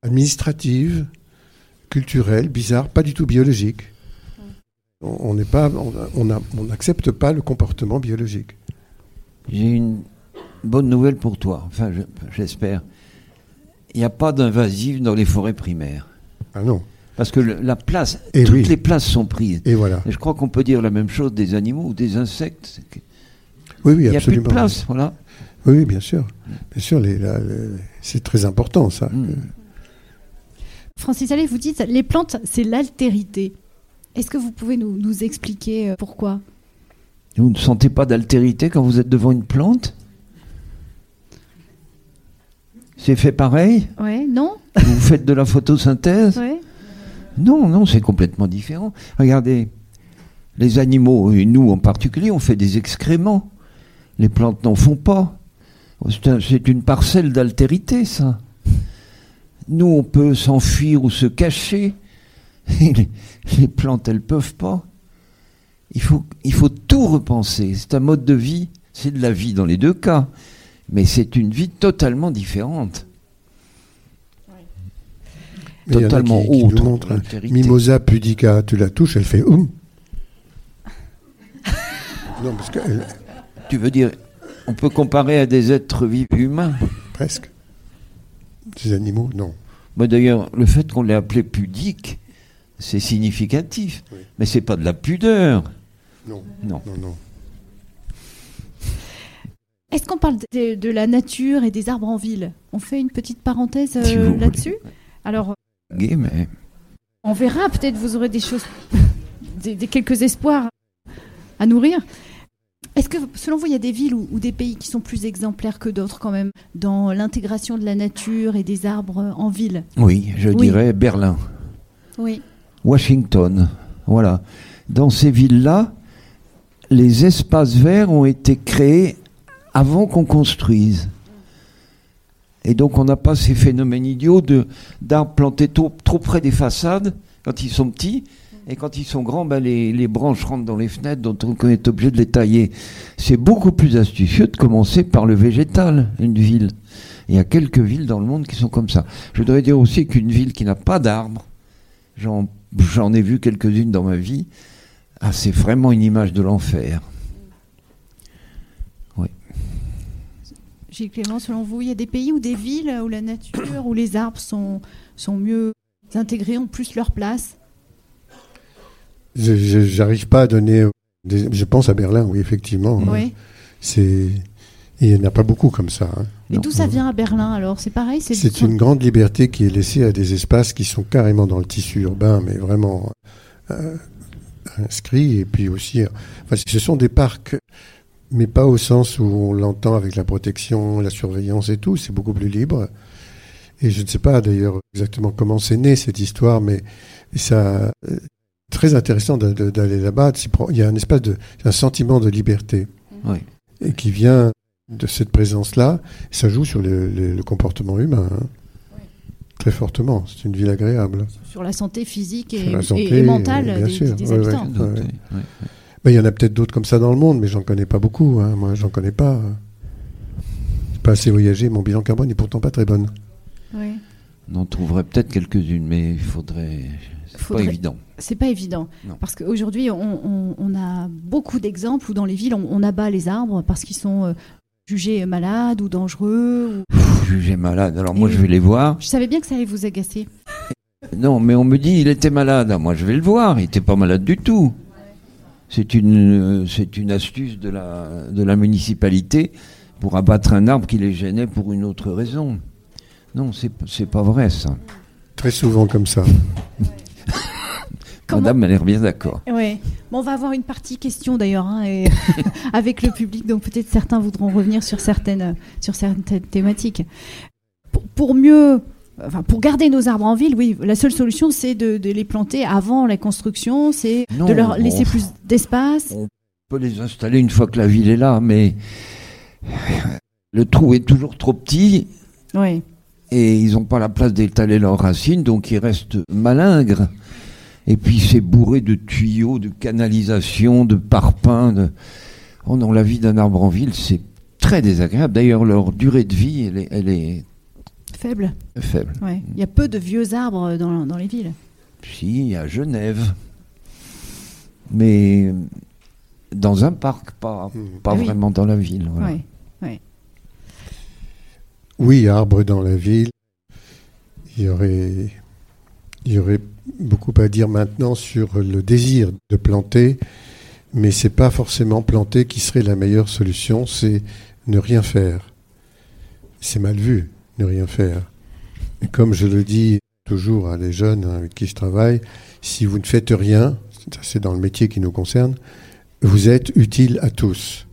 S3: administrative, culturelle, bizarre, pas du tout biologique. On pas, on on n'accepte pas le comportement biologique.
S2: J'ai une bonne nouvelle pour toi, enfin je- j'espère. Il n'y a pas d'invasive dans les forêts primaires.
S3: Ah non.
S2: Parce que le- la place,
S3: Eh
S2: toutes
S3: oui.
S2: les places sont prises.
S3: Et voilà.
S2: Et je crois qu'on peut dire la même chose des animaux ou des insectes.
S3: Oui, oui,
S2: Il n'y a plus de
S3: absolument.
S2: place, voilà.
S3: Oui, oui, bien sûr. Bien sûr, les- c'est très important ça.
S2: Mm.
S1: Francis Allais, vous dites les plantes, c'est l'altérité. Est-ce que vous pouvez nous, nous expliquer euh, pourquoi?
S2: Vous ne sentez pas d'altérité quand vous êtes devant une plante? C'est fait pareil?
S1: Ouais, non
S2: Vous faites de la photosynthèse?
S1: Ouais.
S2: Non, non, c'est complètement différent. Regardez, les animaux, et nous en particulier, on fait des excréments. Les plantes n'en font pas. C'est un- c'est une parcelle d'altérité, ça. Nous, on peut s'enfuir ou se cacher. Les, plantes, elles peuvent pas. Il faut tout repenser. C'est un mode de vie. C'est de la vie dans les deux cas. Mais c'est une vie totalement différente.
S3: Mais il y en a
S2: Totalement
S3: qui- qui
S2: autre.
S3: montrent, hein.
S2: l'altérité.
S3: Mimosa pudica, tu la touches, elle fait oum. non, parce que elle-
S2: Tu veux dire, on peut comparer à des êtres vivants humains
S3: presque. Ces animaux, non.
S2: Moi, D'ailleurs, le fait qu'on l'ait appelé pudique, c'est significatif.
S3: Oui.
S2: Mais c'est pas de la pudeur.
S3: Non,
S2: Non.
S3: non, non.
S1: Est-ce qu'on parle de, de la nature et des arbres en ville? On fait une petite parenthèse euh,
S2: Si
S1: là-dessus? Alors,
S2: Gay, mais
S1: on verra, peut-être vous aurez des choses, des, des quelques espoirs à nourrir. Est-ce que, selon vous, il y a des villes ou, ou des pays qui sont plus exemplaires que d'autres quand même dans l'intégration de la nature et des arbres en ville?
S2: Oui, je
S1: Oui.
S2: dirais Berlin,
S1: Oui.
S2: Washington. Voilà. Dans ces villes-là, les espaces verts ont été créés avant qu'on construise. Et donc on n'a pas ces phénomènes idiots d'arbres plantés trop, près des façades quand ils sont petits. Et quand ils sont grands, ben, les, branches rentrent dans les fenêtres, dont on est obligé de les tailler. C'est beaucoup plus astucieux de commencer par le végétal, une ville. Il y a quelques villes dans le monde qui sont comme ça. Je voudrais dire aussi qu'une ville qui n'a pas d'arbres, j'en j'en ai vu quelques-unes dans ma vie, ah, c'est vraiment une image de l'enfer.
S1: Gilles Clément, selon vous, il y a des pays ou des villes où la nature, où les arbres sont, sont mieux intégrés, ont plus leur place?
S3: J'arrive pas à donner. des- je pense à Berlin, oui, effectivement.
S1: Oui.
S3: C'est. Il n'y en a pas beaucoup comme ça. hein.
S1: Et d'où ça vient à Berlin alors? C'est pareil
S3: C'est une grande liberté qui est laissée à des espaces qui sont carrément dans le tissu urbain, mais vraiment euh, inscrits. Et puis aussi, euh, enfin, ce sont des parcs, mais pas au sens où on l'entend avec la protection, la surveillance et tout. C'est beaucoup plus libre. Et je ne sais pas d'ailleurs exactement comment c'est né cette histoire, mais ça, euh, très intéressant d'aller là-bas. Il y a un espace de, un sentiment de liberté
S2: Oui.
S3: et qui vient de cette présence-là, ça joue sur le, le- le comportement humain. hein. Très fortement. C'est une ville agréable.
S1: sur la santé physique et,
S3: Sur la
S1: et-
S3: santé,
S1: et mentale
S3: bien
S1: des, habitants.
S2: Oui.
S3: Il y en a peut-être d'autres comme ça dans le monde, mais j'en connais pas beaucoup. hein. Moi, j'en connais pas. J'ai pas assez voyagé. Mon bilan carbone est pourtant pas très bonne.
S1: Oui.
S2: On en trouverait peut-être quelques-unes, mais il faudrait. C'est
S1: Faudrait-
S2: pas évident.
S1: C'est pas évident.
S2: Non.
S1: Parce qu'aujourd'hui, on, on- on a beaucoup d'exemples où dans les villes, on, on abat les arbres parce qu'ils sont euh, jugés malades ou dangereux. ou-
S2: Jugé malade. Alors moi, je vais les voir.
S1: Je savais bien que ça allait vous agacer.
S2: Non, mais on me dit il était malade. Moi, je vais le voir. Il était pas malade du tout. C'est une, euh, c'est une astuce de la, de la municipalité pour abattre un arbre qui les gênait pour une autre raison. Non, c'est, c'est pas vrai ça.
S3: Très souvent comme ça.
S1: Comment-
S2: Madame a l'air bien d'accord.
S1: Oui. Bon, on va avoir une partie question d'ailleurs hein, et avec le public, donc peut-être certains voudront revenir sur certaines, sur certaines thématiques. Pour mieux, enfin, pour garder nos arbres en ville, oui, la seule solution c'est de, de les planter avant la construction, c'est de leur laisser plus d'espace.
S2: On peut les installer une fois que la ville est là, mais le trou est toujours trop petit
S1: Oui.
S2: et ils n'ont pas la place d'étaler leurs racines, donc ils restent malingres. Et puis c'est bourré de tuyaux, de canalisations, de parpaings. De... Oh non, la vie d'un arbre en ville, c'est très désagréable. D'ailleurs, leur durée de vie, elle est, elle est
S1: Faible.
S2: faible.
S1: Ouais. Il y a peu de vieux arbres dans, dans les villes.
S2: Si, à Genève. Mais dans un parc, pas, pas
S1: Ah oui.
S2: vraiment dans la ville. voilà.
S1: Ouais.
S3: Oui, arbres dans la ville. Il y aurait, il y aurait beaucoup à dire maintenant sur le désir de planter, mais c'est pas forcément planter qui serait la meilleure solution, c'est ne rien faire. C'est mal vu, ne rien faire. Et comme je le dis toujours à les jeunes avec qui je travaille, si vous ne faites rien, c'est dans le métier qui nous concerne, vous êtes utile à tous.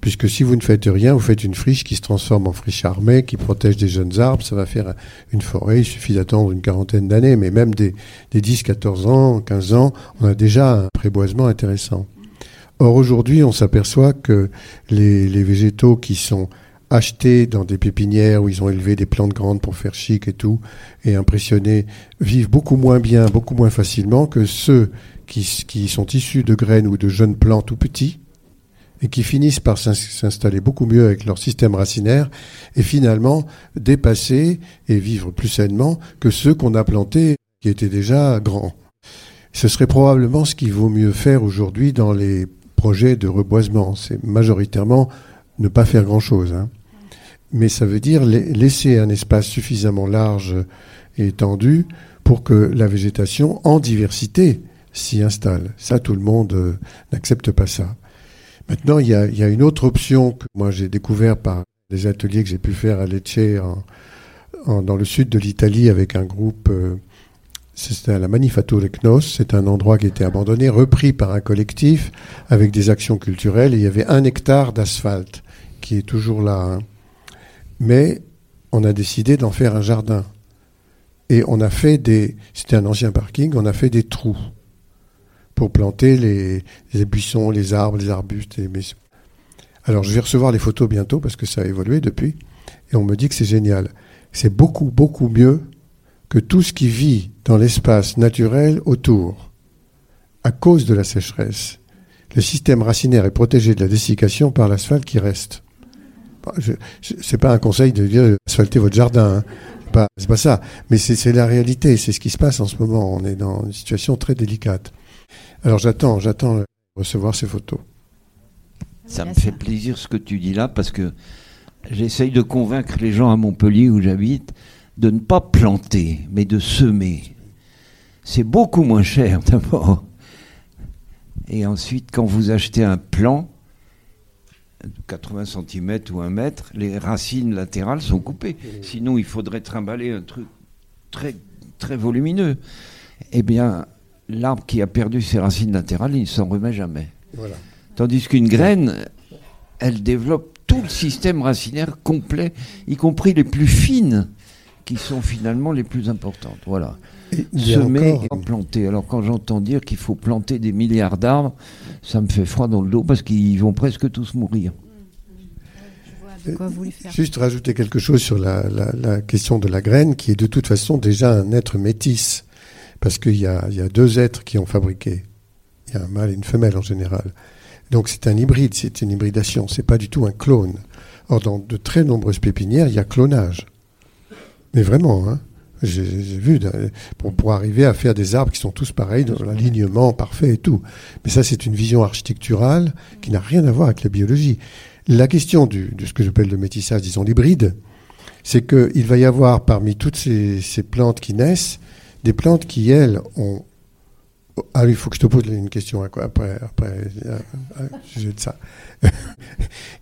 S3: Puisque si vous ne faites rien, vous faites une friche qui se transforme en friche armée, qui protège des jeunes arbres, ça va faire une forêt, il suffit d'attendre une quarantaine d'années, mais même des, des 10, 14 ans, 15 ans, on a déjà un préboisement intéressant. Or aujourd'hui, on s'aperçoit que les, les végétaux qui sont achetés dans des pépinières où ils ont élevé des plantes grandes pour faire chic et tout, et impressionner, vivent beaucoup moins bien, beaucoup moins facilement que ceux qui, sont issus de graines ou de jeunes plants tout petits, et qui finissent par s'ins- s'installer beaucoup mieux avec leur système racinaire et finalement dépasser et vivre plus sainement que ceux qu'on a plantés qui étaient déjà grands. Ce serait probablement ce qu'il vaut mieux faire aujourd'hui dans les projets de reboisement. C'est majoritairement ne pas faire grand-chose. hein. Mais ça veut dire la- laisser un espace suffisamment large et étendu pour que la végétation en diversité s'y installe. Ça, tout le monde euh, n'accepte pas ça. Maintenant, il y a, une autre option que moi j'ai découvert par des ateliers que j'ai pu faire à Lecce, dans le sud de l'Italie, avec un groupe. euh, c'était à la Manifatture Knos. C'est un endroit qui était abandonné, repris par un collectif avec des actions culturelles. Et il y avait un hectare d'asphalte qui est toujours là. hein. Mais on a décidé d'en faire un jardin. Et on a fait des. C'était un ancien parking, on a fait des trous pour planter les, les buissons, les arbres, les arbustes. Mais- Alors je vais recevoir les photos bientôt parce que ça a évolué depuis. Et on me dit que c'est génial. C'est beaucoup, beaucoup mieux que tout ce qui vit dans l'espace naturel autour à cause de la sécheresse. Le système racinaire est protégé de la dessiccation par l'asphalte qui reste. C'est pas un conseil de dire asphaltez votre jardin. hein. C'est pas, c'est pas ça. Mais c'est c'est la réalité. C'est ce qui se passe en ce moment. On est dans une situation très délicate. Alors j'attends, j'attends de recevoir ces photos.
S2: Ça me fait plaisir ce que tu dis là parce que j'essaye de convaincre les gens à Montpellier où j'habite de ne pas planter, mais de semer. C'est beaucoup moins cher d'abord. Et ensuite, quand vous achetez un plant, 80 cm ou 1 mètre, les racines latérales sont coupées. Sinon, il faudrait trimballer un truc très, très volumineux. Eh bien, l'arbre qui a perdu ses racines latérales, il ne s'en remet jamais.
S3: Voilà.
S2: Tandis qu'une graine, elle développe tout le système racinaire complet, y compris les plus fines, qui sont finalement les plus importantes. Voilà. Semer
S3: encore-
S2: et pas planter. Alors quand j'entends dire qu'il faut planter des milliards d'arbres, ça me fait froid dans le dos parce qu'ils vont presque tous mourir.
S1: Je vois de quoi vous voulez faire.
S3: Juste rajouter quelque chose sur la, la- la question de la graine, qui est de toute façon déjà un être métis, parce qu'il y y a deux êtres qui ont fabriqué. Il y a un mâle et une femelle en général. Donc c'est un hybride, c'est une hybridation, c'est pas du tout un clone. Or dans de très nombreuses pépinières, il y a clonage. Mais vraiment, hein. J'ai vu pour, pour arriver à faire des arbres qui sont tous pareils, dans l'alignement parfait et tout. Mais ça, c'est une vision architecturale qui n'a rien à voir avec la biologie. La question du, de ce que j'appelle le métissage, disons l'hybride, c'est qu'il va y avoir parmi toutes ces, plantes qui naissent, des plantes qui, elles, ont... Ah il faut que je te pose une question quoi, après, après euh, euh, au sujet de ça.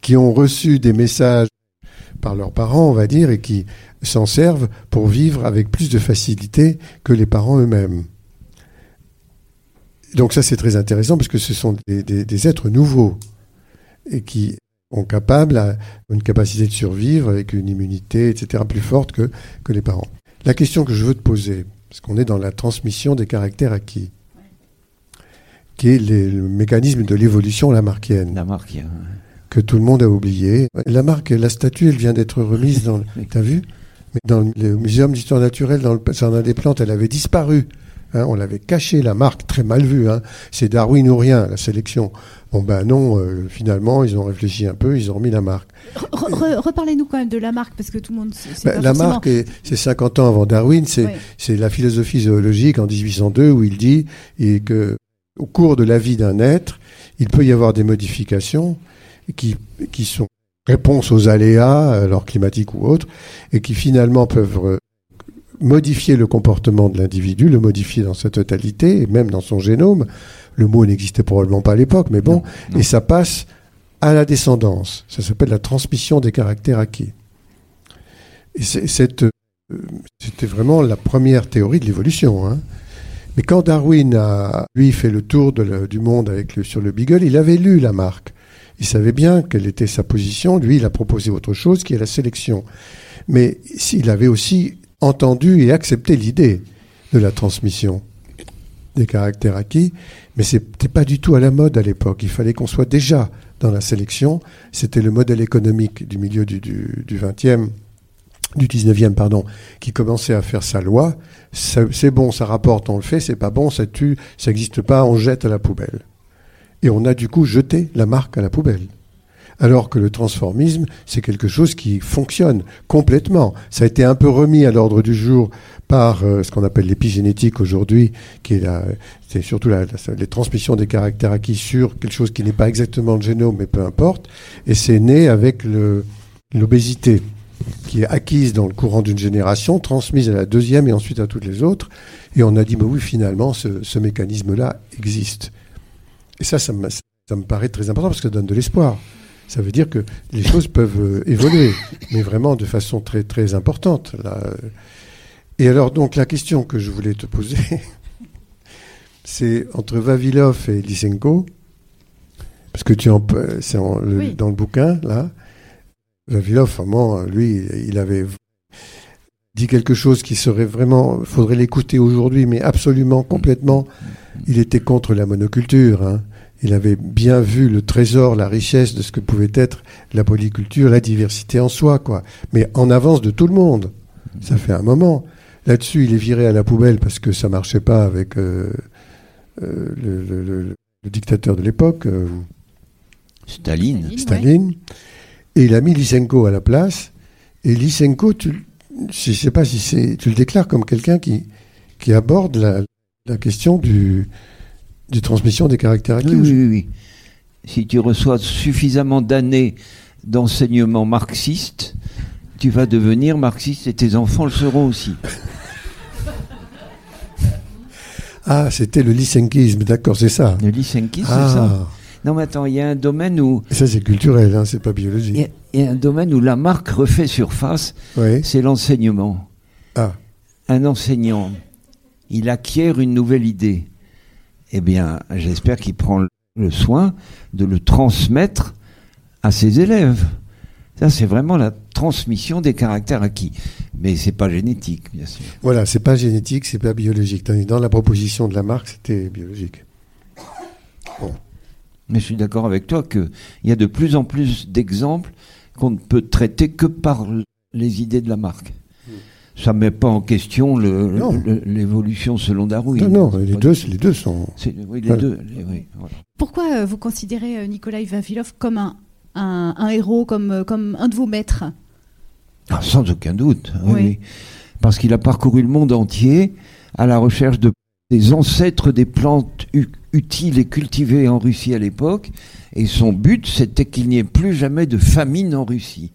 S3: qui ont reçu des messages par leurs parents, on va dire, et qui s'en servent pour vivre avec plus de facilité que les parents eux-mêmes. Donc ça c'est très intéressant parce que ce sont des, êtres nouveaux et qui ont une capacité de survivre avec une immunité, etc., plus forte que, que les parents. La question que je veux te poser, parce qu'on est dans la transmission des caractères acquis, qui est les- le mécanisme de l'évolution lamarckienne
S2: La marque, hein.
S3: Que tout le monde a oublié. La marque, la statue, elle vient d'être remise dans. le- T'as vu? Mais dans le muséum d'histoire naturelle, dans le jardin des plantes, elle avait disparu. Hein, on l'avait caché, la marque, très mal vue. Hein. C'est Darwin ou rien, la sélection. Bon ben non, euh, finalement, ils ont réfléchi un peu, ils ont remis la marque.
S1: Re- re- Reparlez-nous quand même de la marque, parce que tout le monde.
S3: Ben,
S1: pas
S3: la
S1: forcément-
S3: marque, est- c'est 50 ans avant Darwin, c'est
S1: Ouais.
S3: c'est la philosophie zoologique en 1802 où il dit et que au cours de la vie d'un être, il peut y avoir des modifications qui, qui sont réponses aux aléas, alors climatiques ou autres, et qui finalement peuvent euh, modifier le comportement de l'individu, le modifier dans sa totalité, et même dans son génome. Le mot n'existait probablement pas à l'époque, mais bon,
S2: Non, non.
S3: et ça passe à la descendance. Ça s'appelle la transmission des caractères acquis. Et euh, c'était vraiment la première théorie de l'évolution. hein. Mais quand Darwin a, lui, fait le tour de le- du monde avec le, sur le Beagle, il avait lu Lamarck. Il savait bien quelle était sa position. Lui, il a proposé autre chose, qui est la sélection. Mais il avait aussi entendu et accepté l'idée de la transmission des caractères acquis, mais c'était pas du tout à la mode à l'époque. Il fallait qu'on soit déjà dans la sélection. C'était le modèle économique du milieu du, du, du 20e, du 19e, pardon, qui commençait à faire sa loi. C'est bon, ça rapporte, on le fait. C'est pas bon, ça tue, ça n'existe pas, on jette à la poubelle. Et on a du coup jeté la marque à la poubelle. Alors que le transformisme, c'est quelque chose qui fonctionne complètement. Ça a été un peu remis à l'ordre du jour par euh, ce qu'on appelle l'épigénétique aujourd'hui, qui est surtout la, la- les transmissions des caractères acquis sur quelque chose qui n'est pas exactement le génome, mais peu importe. Et c'est né avec l'obésité, qui est acquise dans le courant d'une génération, transmise à la deuxième et ensuite à toutes les autres. Et on a dit, bah oui, finalement, ce mécanisme-là existe. Et ça, ça me, ça me paraît très important parce que ça donne de l'espoir. Ça veut dire que les choses peuvent euh, évoluer, mais vraiment de façon très très importante. Là. Et alors donc la question que je voulais te poser, c'est entre Vavilov et Lysenko, parce que tu en, c'est le-
S1: Oui.
S3: dans le bouquin là. Vavilov, vraiment, lui, il avait dit quelque chose qui serait vraiment, faudrait l'écouter aujourd'hui, mais absolument, complètement. Il était contre la monoculture. hein. Il avait bien vu le trésor, la richesse de ce que pouvait être la polyculture, la diversité en soi, quoi. Mais en avance de tout le monde. Ça fait un moment. Là-dessus, il est viré à la poubelle parce que ça marchait pas avec euh, euh, le, le- le- le dictateur de l'époque, euh,
S2: Staline.
S1: ouais.
S3: Staline. Et il a mis Lysenko à la place. Et Lysenko, tu, je sais pas si c'est, tu le déclares comme quelqu'un qui, qui aborde la, la question du, du transmission des caractères acquis.
S2: Oui, oui, oui, oui. Si tu reçois suffisamment d'années d'enseignement marxiste, tu vas devenir marxiste et tes enfants le seront aussi.
S3: Ah, c'était le lysenkisme, d'accord, c'est ça.
S2: Le lysenkisme, c'est ça.
S3: Ah,
S2: Non, mais attends, il y a un domaine où
S3: Et ça c'est culturel, hein, c'est pas
S2: il y,
S3: biologique.
S2: il y a un domaine où la marque refait surface,
S3: Oui.
S2: c'est l'enseignement.
S3: Ah,
S2: Un enseignant, il acquiert une nouvelle idée. Eh bien, j'espère qu'il prend le- soin de le transmettre à ses élèves. Ça, c'est vraiment la transmission des caractères acquis. Mais c'est pas génétique, bien sûr.
S3: voilà, c'est pas génétique, c'est pas biologique. Dans la proposition de Lamarck, c'était biologique.
S2: Mais je suis d'accord avec toi qu'il y a de plus en plus d'exemples qu'on ne peut traiter que par les idées de la marque. Ça ne met pas en question l'évolution selon Darwin.
S3: non, non, les deux, les deux sont.
S2: Oui, les
S3: Voilà.
S2: deux. les- oui, voilà.
S1: Pourquoi euh, vous considérez euh, Nikolai Vavilov comme un, un, un héros, comme, euh, comme un de vos maîtres?
S2: Ah, sans aucun doute. oui. Parce qu'il a parcouru le monde entier à la recherche de, des ancêtres des plantes utiles et cultivées en Russie à l'époque. Et son but, c'était qu'il n'y ait plus jamais de famine en Russie.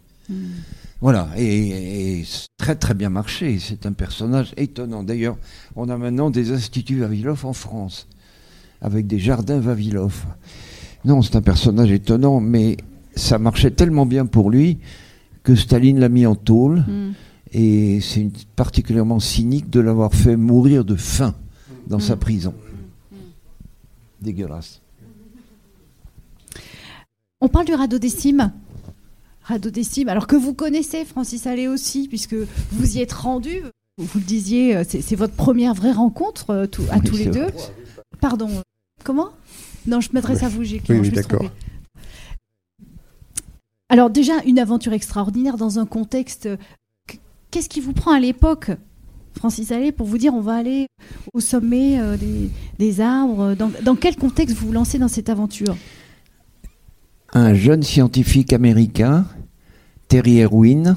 S2: Voilà, et, très très bien marché. C'est un personnage étonnant. D'ailleurs, on a maintenant des instituts Vavilov en France, avec des jardins Vavilov. Non, c'est un personnage étonnant, mais ça marchait tellement bien pour lui que Staline l'a mis en tôle,
S1: Hmm.
S2: et c'est particulièrement cynique de l'avoir fait mourir de faim dans sa
S1: Mm.
S2: prison. dégueulasse.
S1: On parle du radeau des cimes. Radeau alors que vous connaissez Francis Allais aussi, puisque vous y êtes rendu. Vous le disiez, euh, c'est votre première vraie rencontre euh, tout- à
S2: Oui,
S1: tous les deux.
S2: vrai.
S1: Pardon. Comment? Non, je m'adresse
S3: Oui.
S1: à vous, j'ai
S3: Oui, oui, d'accord.
S1: Alors déjà, une aventure extraordinaire dans un contexte. euh, Qu'est-ce qui vous prend à l'époque, Francis Allais, pour vous dire on va aller au sommet euh, des, des arbres dans, dans quel contexte vous vous lancez dans cette aventure?
S2: Un jeune scientifique américain, Terry Irwin,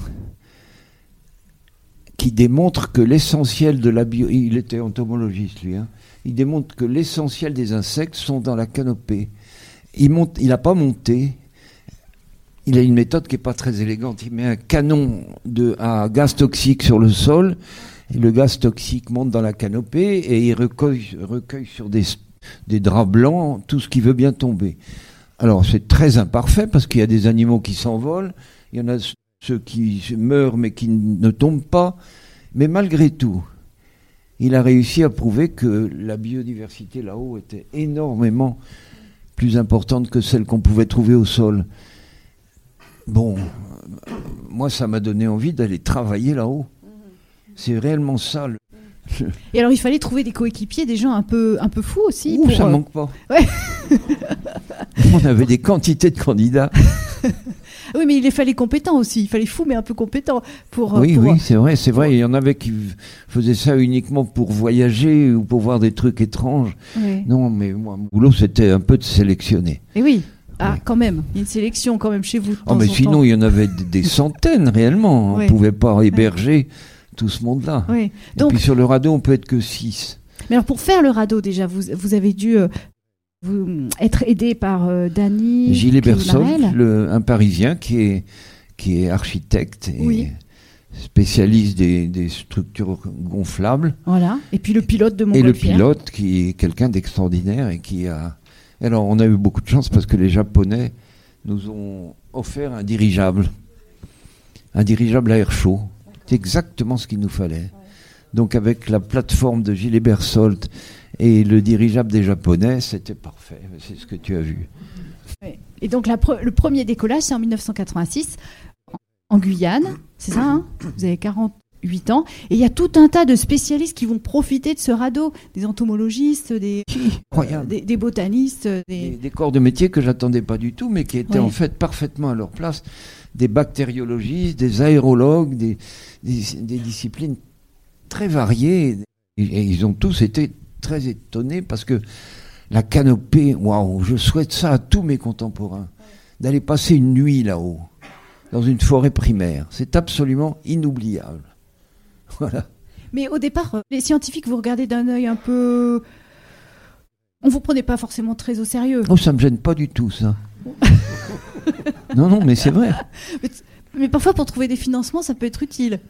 S2: qui démontre que l'essentiel de la bio... Il était entomologiste, lui. hein. Il démontre que l'essentiel des insectes sont dans la canopée. Il n'a pas monté. Il a une méthode qui n'est pas très élégante. Il met un canon de, à gaz toxique sur le sol. Le gaz toxique monte dans la canopée et il recueille, recueille sur des, des draps blancs tout ce qui veut bien tomber. Alors c'est très imparfait parce qu'il y a des animaux qui s'envolent, il y en a ceux qui meurent mais qui ne tombent pas. Mais malgré tout, il a réussi à prouver que la biodiversité là-haut était énormément plus importante que celle qu'on pouvait trouver au sol. Bon, euh, moi ça m'a donné envie d'aller travailler là-haut. C'est réellement ça. le-
S1: Et alors il fallait trouver des coéquipiers, des gens un peu, un peu fous aussi.
S2: Ouh,
S1: pour,
S2: ça
S1: euh,
S2: manque pas.
S1: Ouais.
S2: On avait des quantités de candidats.
S1: Oui, mais il fallait compétents aussi. Il fallait fous, mais un peu compétents pour. euh,
S2: Oui,
S1: pour-
S2: oui, c'est vrai, c'est vrai. Il y en avait qui faisaient ça uniquement pour voyager ou pour voir des trucs étranges. Non, mais moi, mon boulot, c'était un peu de sélectionner.
S1: Et oui. Ah, quand même. Il y a une sélection quand même chez vous. de
S2: Oh,
S1: temps
S2: mais
S1: en
S2: sinon,
S1: temps.
S2: il y en avait des centaines réellement. On
S1: Oui.
S2: ne pouvait pas héberger tout ce monde-là.
S1: Oui.
S2: Et puis sur le radeau, on peut être que 6.
S1: mais alors pour faire le radeau déjà, vous, vous avez dû euh, vous, être aidé par euh, Dany.
S2: Gilles le- un Parisien qui est, qui est architecte et
S1: Oui.
S2: spécialiste des, des structures gonflables.
S1: Voilà. Et puis le pilote de
S2: Et le
S1: Montgolfière.
S2: pilote qui est quelqu'un d'extraordinaire et qui a. Alors on a eu beaucoup de chance parce que les Japonais nous ont offert un dirigeable, un dirigeable à air chaud. Exactement ce qu'il nous fallait. Donc avec la plateforme de Gilles Bersolt et le dirigeable des Japonais, c'était parfait. C'est ce que tu as vu.
S1: Et donc le premier décollage, c'est en 1986 en, Guyane. C'est ça, hein? Vous avez 48 ans. Et il y a tout un tas de spécialistes qui vont profiter de ce radeau. Des entomologistes, des, des, des botanistes,
S2: Des,
S1: des...
S2: corps de métier que j'attendais pas du tout, mais qui étaient
S1: Oui.
S2: en fait parfaitement à leur place. Des bactériologistes, des aérologues, des, des, des disciplines très variées. Et, et ils ont tous été très étonnés parce que la canopée, waouh, je souhaite ça à tous mes contemporains. D'aller passer une nuit là-haut, dans une forêt primaire. C'est absolument inoubliable. Voilà.
S1: Mais au départ, euh, les scientifiques vous regardez d'un œil un peu... On vous prenait pas forcément très au sérieux.
S2: Oh, ça me gêne pas du tout, ça. non, non, mais c'est vrai.
S1: Mais parfois, pour trouver des financements, ça peut être utile.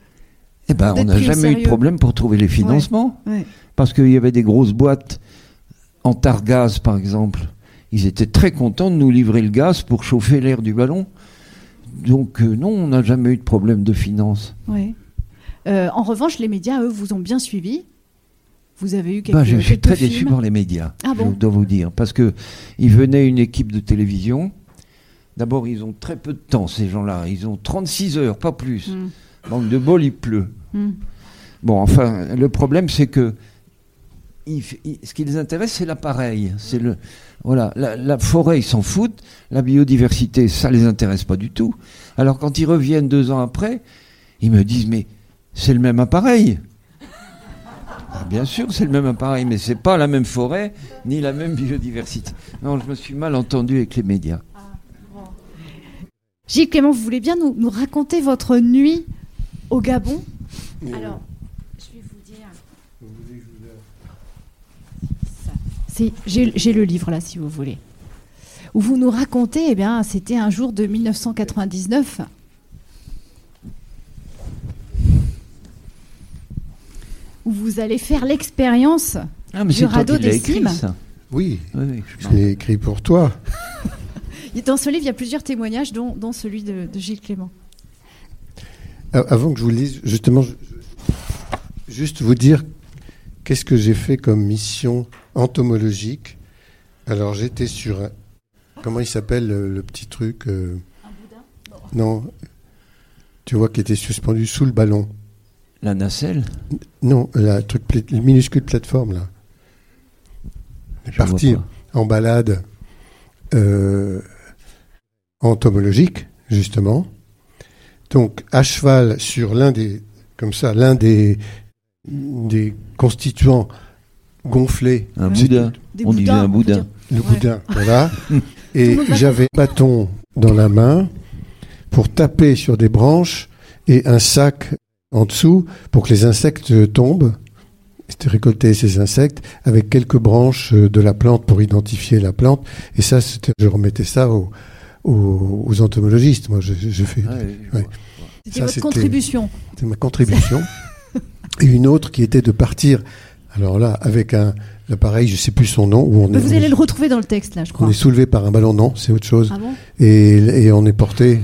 S2: Eh ben, on n'a jamais eu de problème pour trouver les financements.
S1: Ouais.
S2: Parce qu'il y avait des grosses boîtes en targaz, par exemple. Ils étaient très contents de nous livrer le gaz pour chauffer l'air du ballon. Donc, euh, non, on n'a jamais eu de problème de finance.
S1: Ouais. Euh, en revanche, les médias, eux, vous ont bien suivi. Vous avez eu quelques,
S2: Ben, je suis très
S1: films.
S2: déçu par les médias,
S1: Ah bon
S2: je dois vous dire. Parce que ils venaient une équipe de télévision. D'abord, ils ont très peu de temps, ces gens-là. Ils ont 36 heures, pas plus.
S1: Hmm.
S2: Manque de bol, il pleut.
S1: Hmm.
S2: Bon, enfin, le problème, c'est que ce qui les intéresse, c'est l'appareil. C'est le, voilà, la, la forêt, ils s'en foutent. La biodiversité, ça les intéresse pas du tout. Alors, quand ils reviennent deux ans après, ils me disent, mais c'est le même appareil. Ah, bien sûr, c'est le même appareil, mais c'est pas la même forêt ni la même biodiversité. Non, je me suis mal entendu avec les médias.
S1: Gilles Clément, vous voulez bien nous, nous raconter votre nuit au Gabon? Alors, je vais vous dire. J'ai le livre là, si vous voulez. Où vous nous racontez, eh bien, c'était un jour de 1999. Où vous allez faire l'expérience.
S2: Ah,
S1: Du radeau des cimes.
S2: ça.
S3: Oui,
S2: Oui, oui, je
S3: l'ai écrit pour toi.
S1: Dans ce livre, il y a plusieurs témoignages, dont, dont celui de, de Gilles Clément.
S3: Avant que je vous lise, justement, je- juste vous dire qu'est-ce que j'ai fait comme mission entomologique Alors j'étais sur un... Comment il s'appelle le, le petit truc euh, Non. Tu vois qui était suspendu sous le ballon.
S2: La nacelle
S3: Non, la truc, minuscule plateforme là. On est
S2: Je vois
S3: parti
S2: pas.
S3: en balade euh, entomologique, justement. Donc, à cheval sur l'un des, comme ça, l'un des, des constituants gonflés,
S2: Un boudin.
S1: Des
S2: On disait
S1: boudins,
S2: un boudin.
S3: le
S1: Ouais.
S3: boudin, voilà. Et j'avais un bâton dans la main pour taper sur des branches et un sac en dessous pour que les insectes tombent. C'était récolter ces insectes avec quelques branches de la plante pour identifier la plante. Et ça, c'était- je remettais ça aux, aux, aux entomologistes. Moi, je, je fais,
S2: Ouais.
S1: C'était votre
S3: c'était-
S1: contribution.
S3: c'est ma contribution. et une autre qui était de partir, alors là, avec un l'appareil, je sais plus son nom, où on
S1: Mais
S3: est,
S1: vous allez le retrouver dans le texte, là, je
S3: on
S1: crois.
S3: est soulevé par un ballon. Non, c'est autre chose.
S1: Ah bon?
S3: Et, et on est porté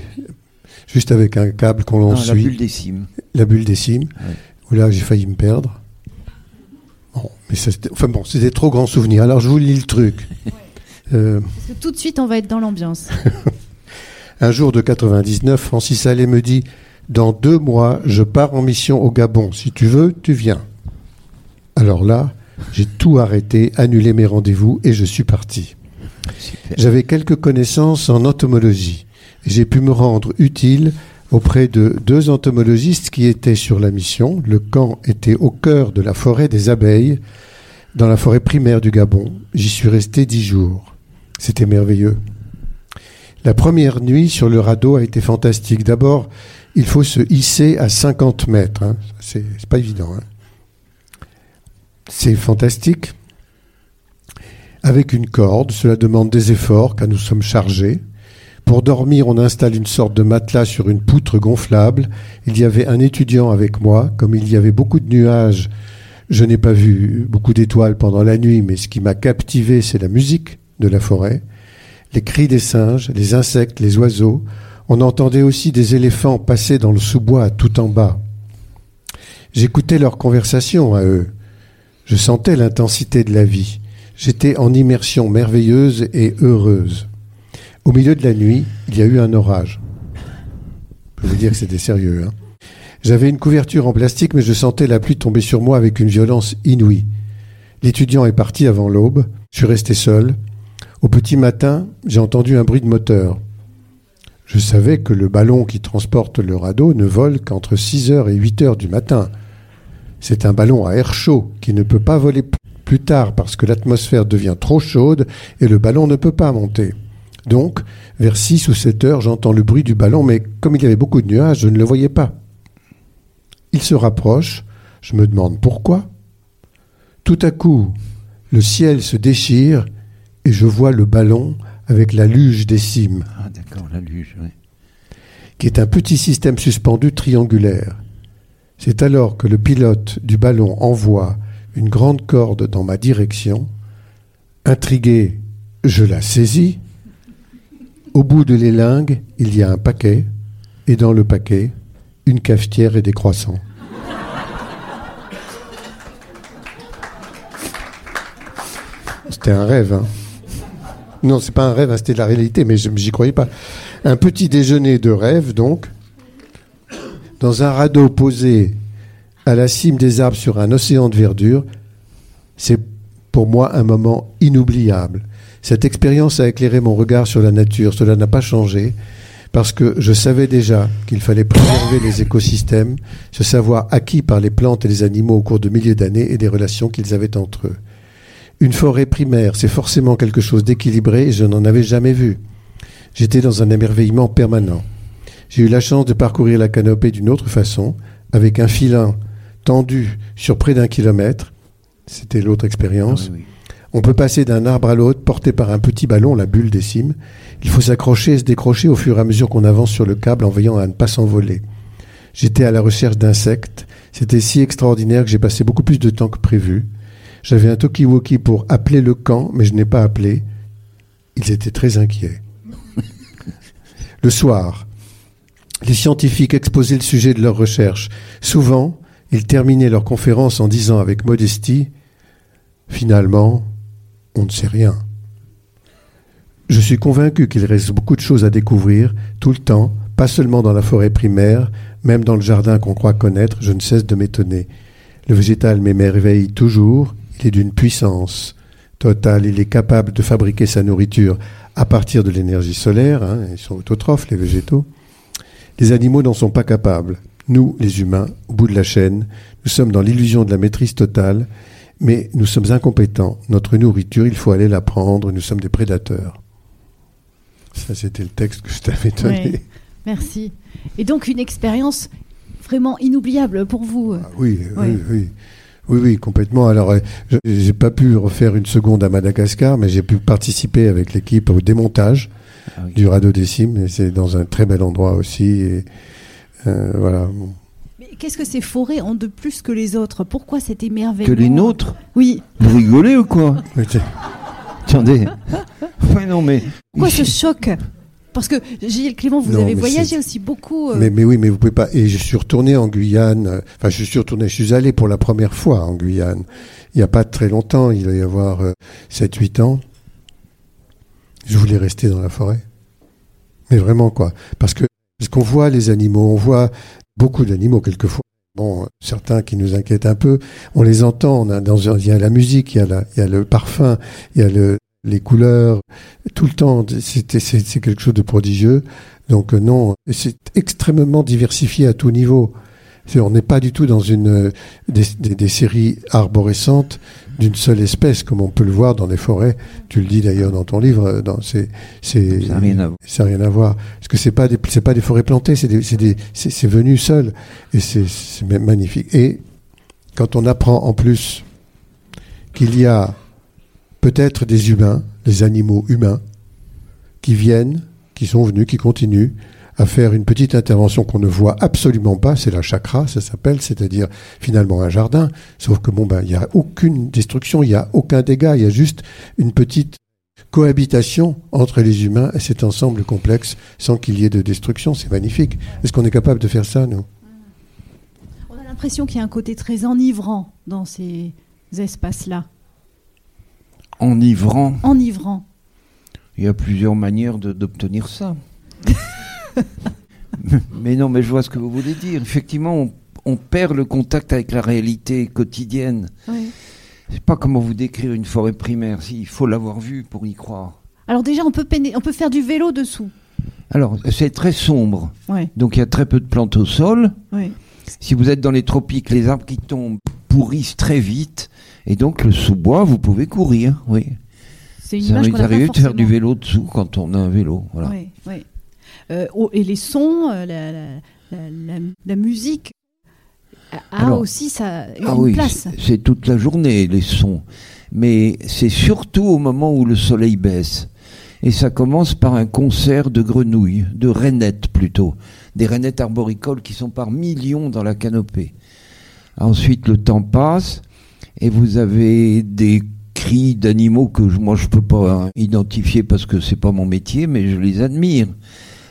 S3: juste avec un câble qu'on l'on
S2: la
S3: suit,
S2: bulle des cimes.
S3: la bulle des cimes,
S2: Ouais.
S3: où là j'ai failli me perdre. Bon, mais ça, c'était- enfin bon, c'était trop grands souvenirs. Alors je vous lis le truc. Euh,
S1: Parce que tout de suite, on va être dans l'ambiance.
S3: un jour de 99, Francis Allais me dit Dans deux mois, je pars en mission au Gabon. Si tu veux, tu viens. Alors là, j'ai tout arrêté, annulé mes rendez-vous et je suis parti.
S2: Super.
S3: J'avais quelques connaissances en entomologie j'ai pu me rendre utile auprès de deux entomologistes qui étaient sur la mission. Le camp était au cœur de la forêt des abeilles, dans la forêt primaire du Gabon. J'y suis resté dix jours. C'était merveilleux. La première nuit sur le radeau a été fantastique. D'abord, il faut se hisser à 50 mètres. hein. C'est pas évident. hein. C'est fantastique. Avec une corde, cela demande des efforts car nous sommes chargés. Pour dormir, on installe une sorte de matelas sur une poutre gonflable. Il y avait un étudiant avec moi. Comme il y avait beaucoup de nuages, je n'ai pas vu beaucoup d'étoiles pendant la nuit, mais ce qui m'a captivé, c'est la musique de la forêt, les cris des singes, les insectes, les oiseaux. On entendait aussi des éléphants passer dans le sous-bois tout en bas. J'écoutais leurs conversations à eux. Je sentais l'intensité de la vie. J'étais en immersion merveilleuse et heureuse. Au milieu de la nuit, il y a eu un orage. Je vous dire que c'était sérieux. hein. J'avais une couverture en plastique, mais je sentais la pluie tomber sur moi avec une violence inouïe. L'étudiant est parti avant l'aube. Je suis resté seul. Au petit matin, j'ai entendu un bruit de moteur. Je savais que le ballon qui transporte le radeau ne vole qu'entre 6 heures et 8 heures du matin. C'est un ballon à air chaud qui ne peut pas voler plus tard parce que l'atmosphère devient trop chaude et le ballon ne peut pas monter. Donc, vers 6 ou 7 heures, j'entends le bruit du ballon, mais comme il y avait beaucoup de nuages, je ne le voyais pas. Il se rapproche, je me demande pourquoi. Tout à coup, le ciel se déchire et je vois le ballon avec la luge des cimes
S2: Ah, d'accord, la luge, ouais.
S3: qui est un petit système suspendu triangulaire. C'est alors que le pilote du ballon envoie une grande corde dans ma direction. Intrigué, je la saisis. Au bout de l'élingue, il y a un paquet, et dans le paquet, une cafetière et des croissants. C'était un rêve, hein. Non, c'est pas un rêve, hein, c'était la réalité, mais je j'y croyais pas. Un petit déjeuner de rêve, donc, dans un radeau posé à la cime des arbres sur un océan de verdure, c'est pour moi un moment inoubliable. Cette expérience a éclairé mon regard sur la nature. Cela n'a pas changé parce que je savais déjà qu'il fallait préserver les écosystèmes, ce savoir acquis par les plantes et les animaux au cours de milliers d'années et des relations qu'ils avaient entre eux. Une forêt primaire, c'est forcément quelque chose d'équilibré je n'en avais jamais vu. J'étais dans un émerveillement permanent. J'ai eu la chance de parcourir la canopée d'une autre façon, avec un filin tendu sur près d'un kilomètre. C'était l'autre expérience.
S2: Ah.
S3: On peut passer d'un arbre à l'autre porté par un petit ballon, la bulle des cimes. Il faut s'accrocher et se décrocher au fur et à mesure qu'on avance sur le câble en veillant à ne pas s'envoler. J'étais à la recherche d'insectes. C'était si extraordinaire que j'ai passé beaucoup plus de temps que prévu. J'avais un talkie-walkie pour appeler le camp, mais je n'ai pas appelé. Ils étaient très inquiets. Le soir, les scientifiques exposaient le sujet de leurs recherches. Souvent, ils terminaient leur conférence en disant avec modestie Finalement, on ne sait rien. Je suis convaincu qu'il reste beaucoup de choses à découvrir tout le temps, pas seulement dans la forêt primaire, même dans le jardin qu'on croit connaître, je ne cesse de m'étonner. Le végétal m'émerveille toujours, il est d'une puissance totale, il est capable de fabriquer sa nourriture à partir de l'énergie solaire, hein, ils sont autotrophes les végétaux. Les animaux n'en sont pas capables. Nous, les humains, au bout de la chaîne, nous sommes dans l'illusion de la maîtrise totale, mais nous sommes incompétents. Notre nourriture, il faut aller la prendre, nous sommes des prédateurs. Ça, c'était le texte que je t'avais donné.
S1: Oui, merci. Et donc une expérience vraiment inoubliable pour vous.
S3: Ah oui,
S1: Oui.
S3: oui, oui. Oui, oui, complètement. Alors, euh, je- j'ai pas pu refaire une seconde à Madagascar, mais j'ai pu participer avec l'équipe au démontage
S2: Ah oui.
S3: du radeau des cimes, et c'est dans un très bel endroit aussi. Et, euh, voilà. Bon.
S1: Qu'est-ce que ces forêts ont de plus que les autres Pourquoi cet émerveillement
S2: Que les nôtres
S1: Oui.
S2: Vous rigolez ou quoi Attendez. Ouais, non, mais.
S1: Pourquoi ce choc Parce que Gilles Clément, vous
S3: Non,
S1: avez voyagé aussi beaucoup. euh,
S3: Mais, mais oui, mais vous pouvez pas. Et je suis retourné en Guyane. euh, Enfin, je suis retourné. Je suis allé pour la première fois en Guyane. Il n'y a pas très longtemps. Il va y avoir 7-8 ans. Je voulais rester dans la forêt. Mais vraiment, quoi. Parce que, parce qu'on voit les animaux, on voit beaucoup d'animaux quelquefois. Bon, certains qui nous inquiètent un peu. On les entend. Il y a la musique, il y a, le parfum, il y a le, les couleurs. Tout le temps, c'est quelque chose de prodigieux. Donc euh, non, c'est extrêmement diversifié à tout niveau. On n'est pas du tout dans une euh, des séries arborescentes d'une seule espèce, comme on peut le voir dans les forêts. Tu le dis d'ailleurs dans ton livre. euh, Dans, c'est, c'est,
S2: Ça n'a rien à voir.
S3: ça n'a rien à voir. Parce que c'est pas des, c'est pas des forêts plantées, c'est des, c'est des, c'est, c'est venu seul. Et c'est, c'est magnifique. Et quand on apprend en plus qu'il y a peut-être des humains, des animaux humains, qui viennent, qui sont venus, qui continuent à faire une petite intervention qu'on ne voit absolument pas, c'est la chakra, ça s'appelle, c'est-à-dire finalement un jardin, sauf que bon ben il n'y a aucune destruction, il n'y a aucun dégât, il y a juste une petite cohabitation entre les humains et cet ensemble complexe sans qu'il y ait de destruction, c'est magnifique. Est-ce qu'on est capable de faire ça, nous?
S1: On a l'impression qu'il y a un côté très enivrant dans ces espaces-là.
S2: Enivrant?
S1: Enivrant.
S2: Il y a plusieurs manières d'obtenir ça. mais non, mais je vois ce que vous voulez dire. Effectivement, on, on perd le contact avec la réalité quotidienne.
S1: Oui.
S2: Je sais pas comment vous décrire une forêt primaire. Si, il faut l'avoir vue pour y croire.
S1: Alors déjà, on peut, péné- on peut faire du vélo dessous.
S2: Alors, c'est très sombre. Donc, il y a très peu de plantes au sol. Si vous êtes dans les tropiques, les arbres qui tombent pourrissent très vite. Et donc, le sous-bois, vous pouvez courir. Oui.
S1: C'est une
S2: Ça m'est arrivé de faire du vélo dessous quand on a un vélo. Voilà.
S1: Oui, oui. Oh, et les sons, euh, la, la- la- la- la musique a
S2: Alors,
S1: aussi sa, une
S2: Ah oui,
S1: place.
S2: c'est- toute la journée les sons. Mais c'est surtout au moment où le soleil baisse. Et ça commence par un concert de grenouilles, de rainettes plutôt. Des rainettes arboricoles qui sont par millions dans la canopée. Ensuite, le temps passe et vous avez des cris d'animaux que moi je peux pas hein, identifier parce que c'est pas mon métier, mais je les admire.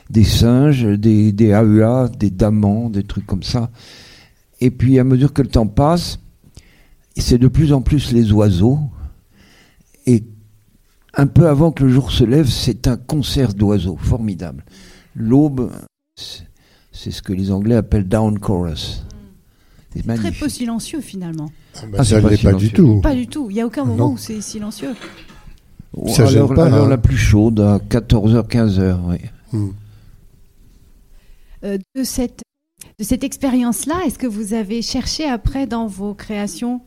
S2: Des singes, des, des AEA, des damans, des trucs comme ça. Et puis à mesure que le temps passe, c'est de plus en plus les oiseaux. Et un peu avant que le jour se lève, c'est un concert d'oiseaux formidable. L'aube, c'est- ce que les Anglais appellent down chorus. C'est
S1: Très peu silencieux finalement.
S3: bah,
S2: Ah,
S3: Ça
S2: c'est pas
S3: ne l'est pas du
S2: silencieux.
S3: tout.
S1: Pas du tout. Il n'y a aucun moment
S3: Non.
S1: où c'est silencieux.
S3: Ça gêne
S2: l'heure
S3: pas,
S2: l'heure
S3: hein.
S2: la plus chaude, à 14h, 15h. Oui.
S3: Hmm.
S1: Euh, de cette, de cette expérience-là, est-ce que vous avez cherché après dans vos créations,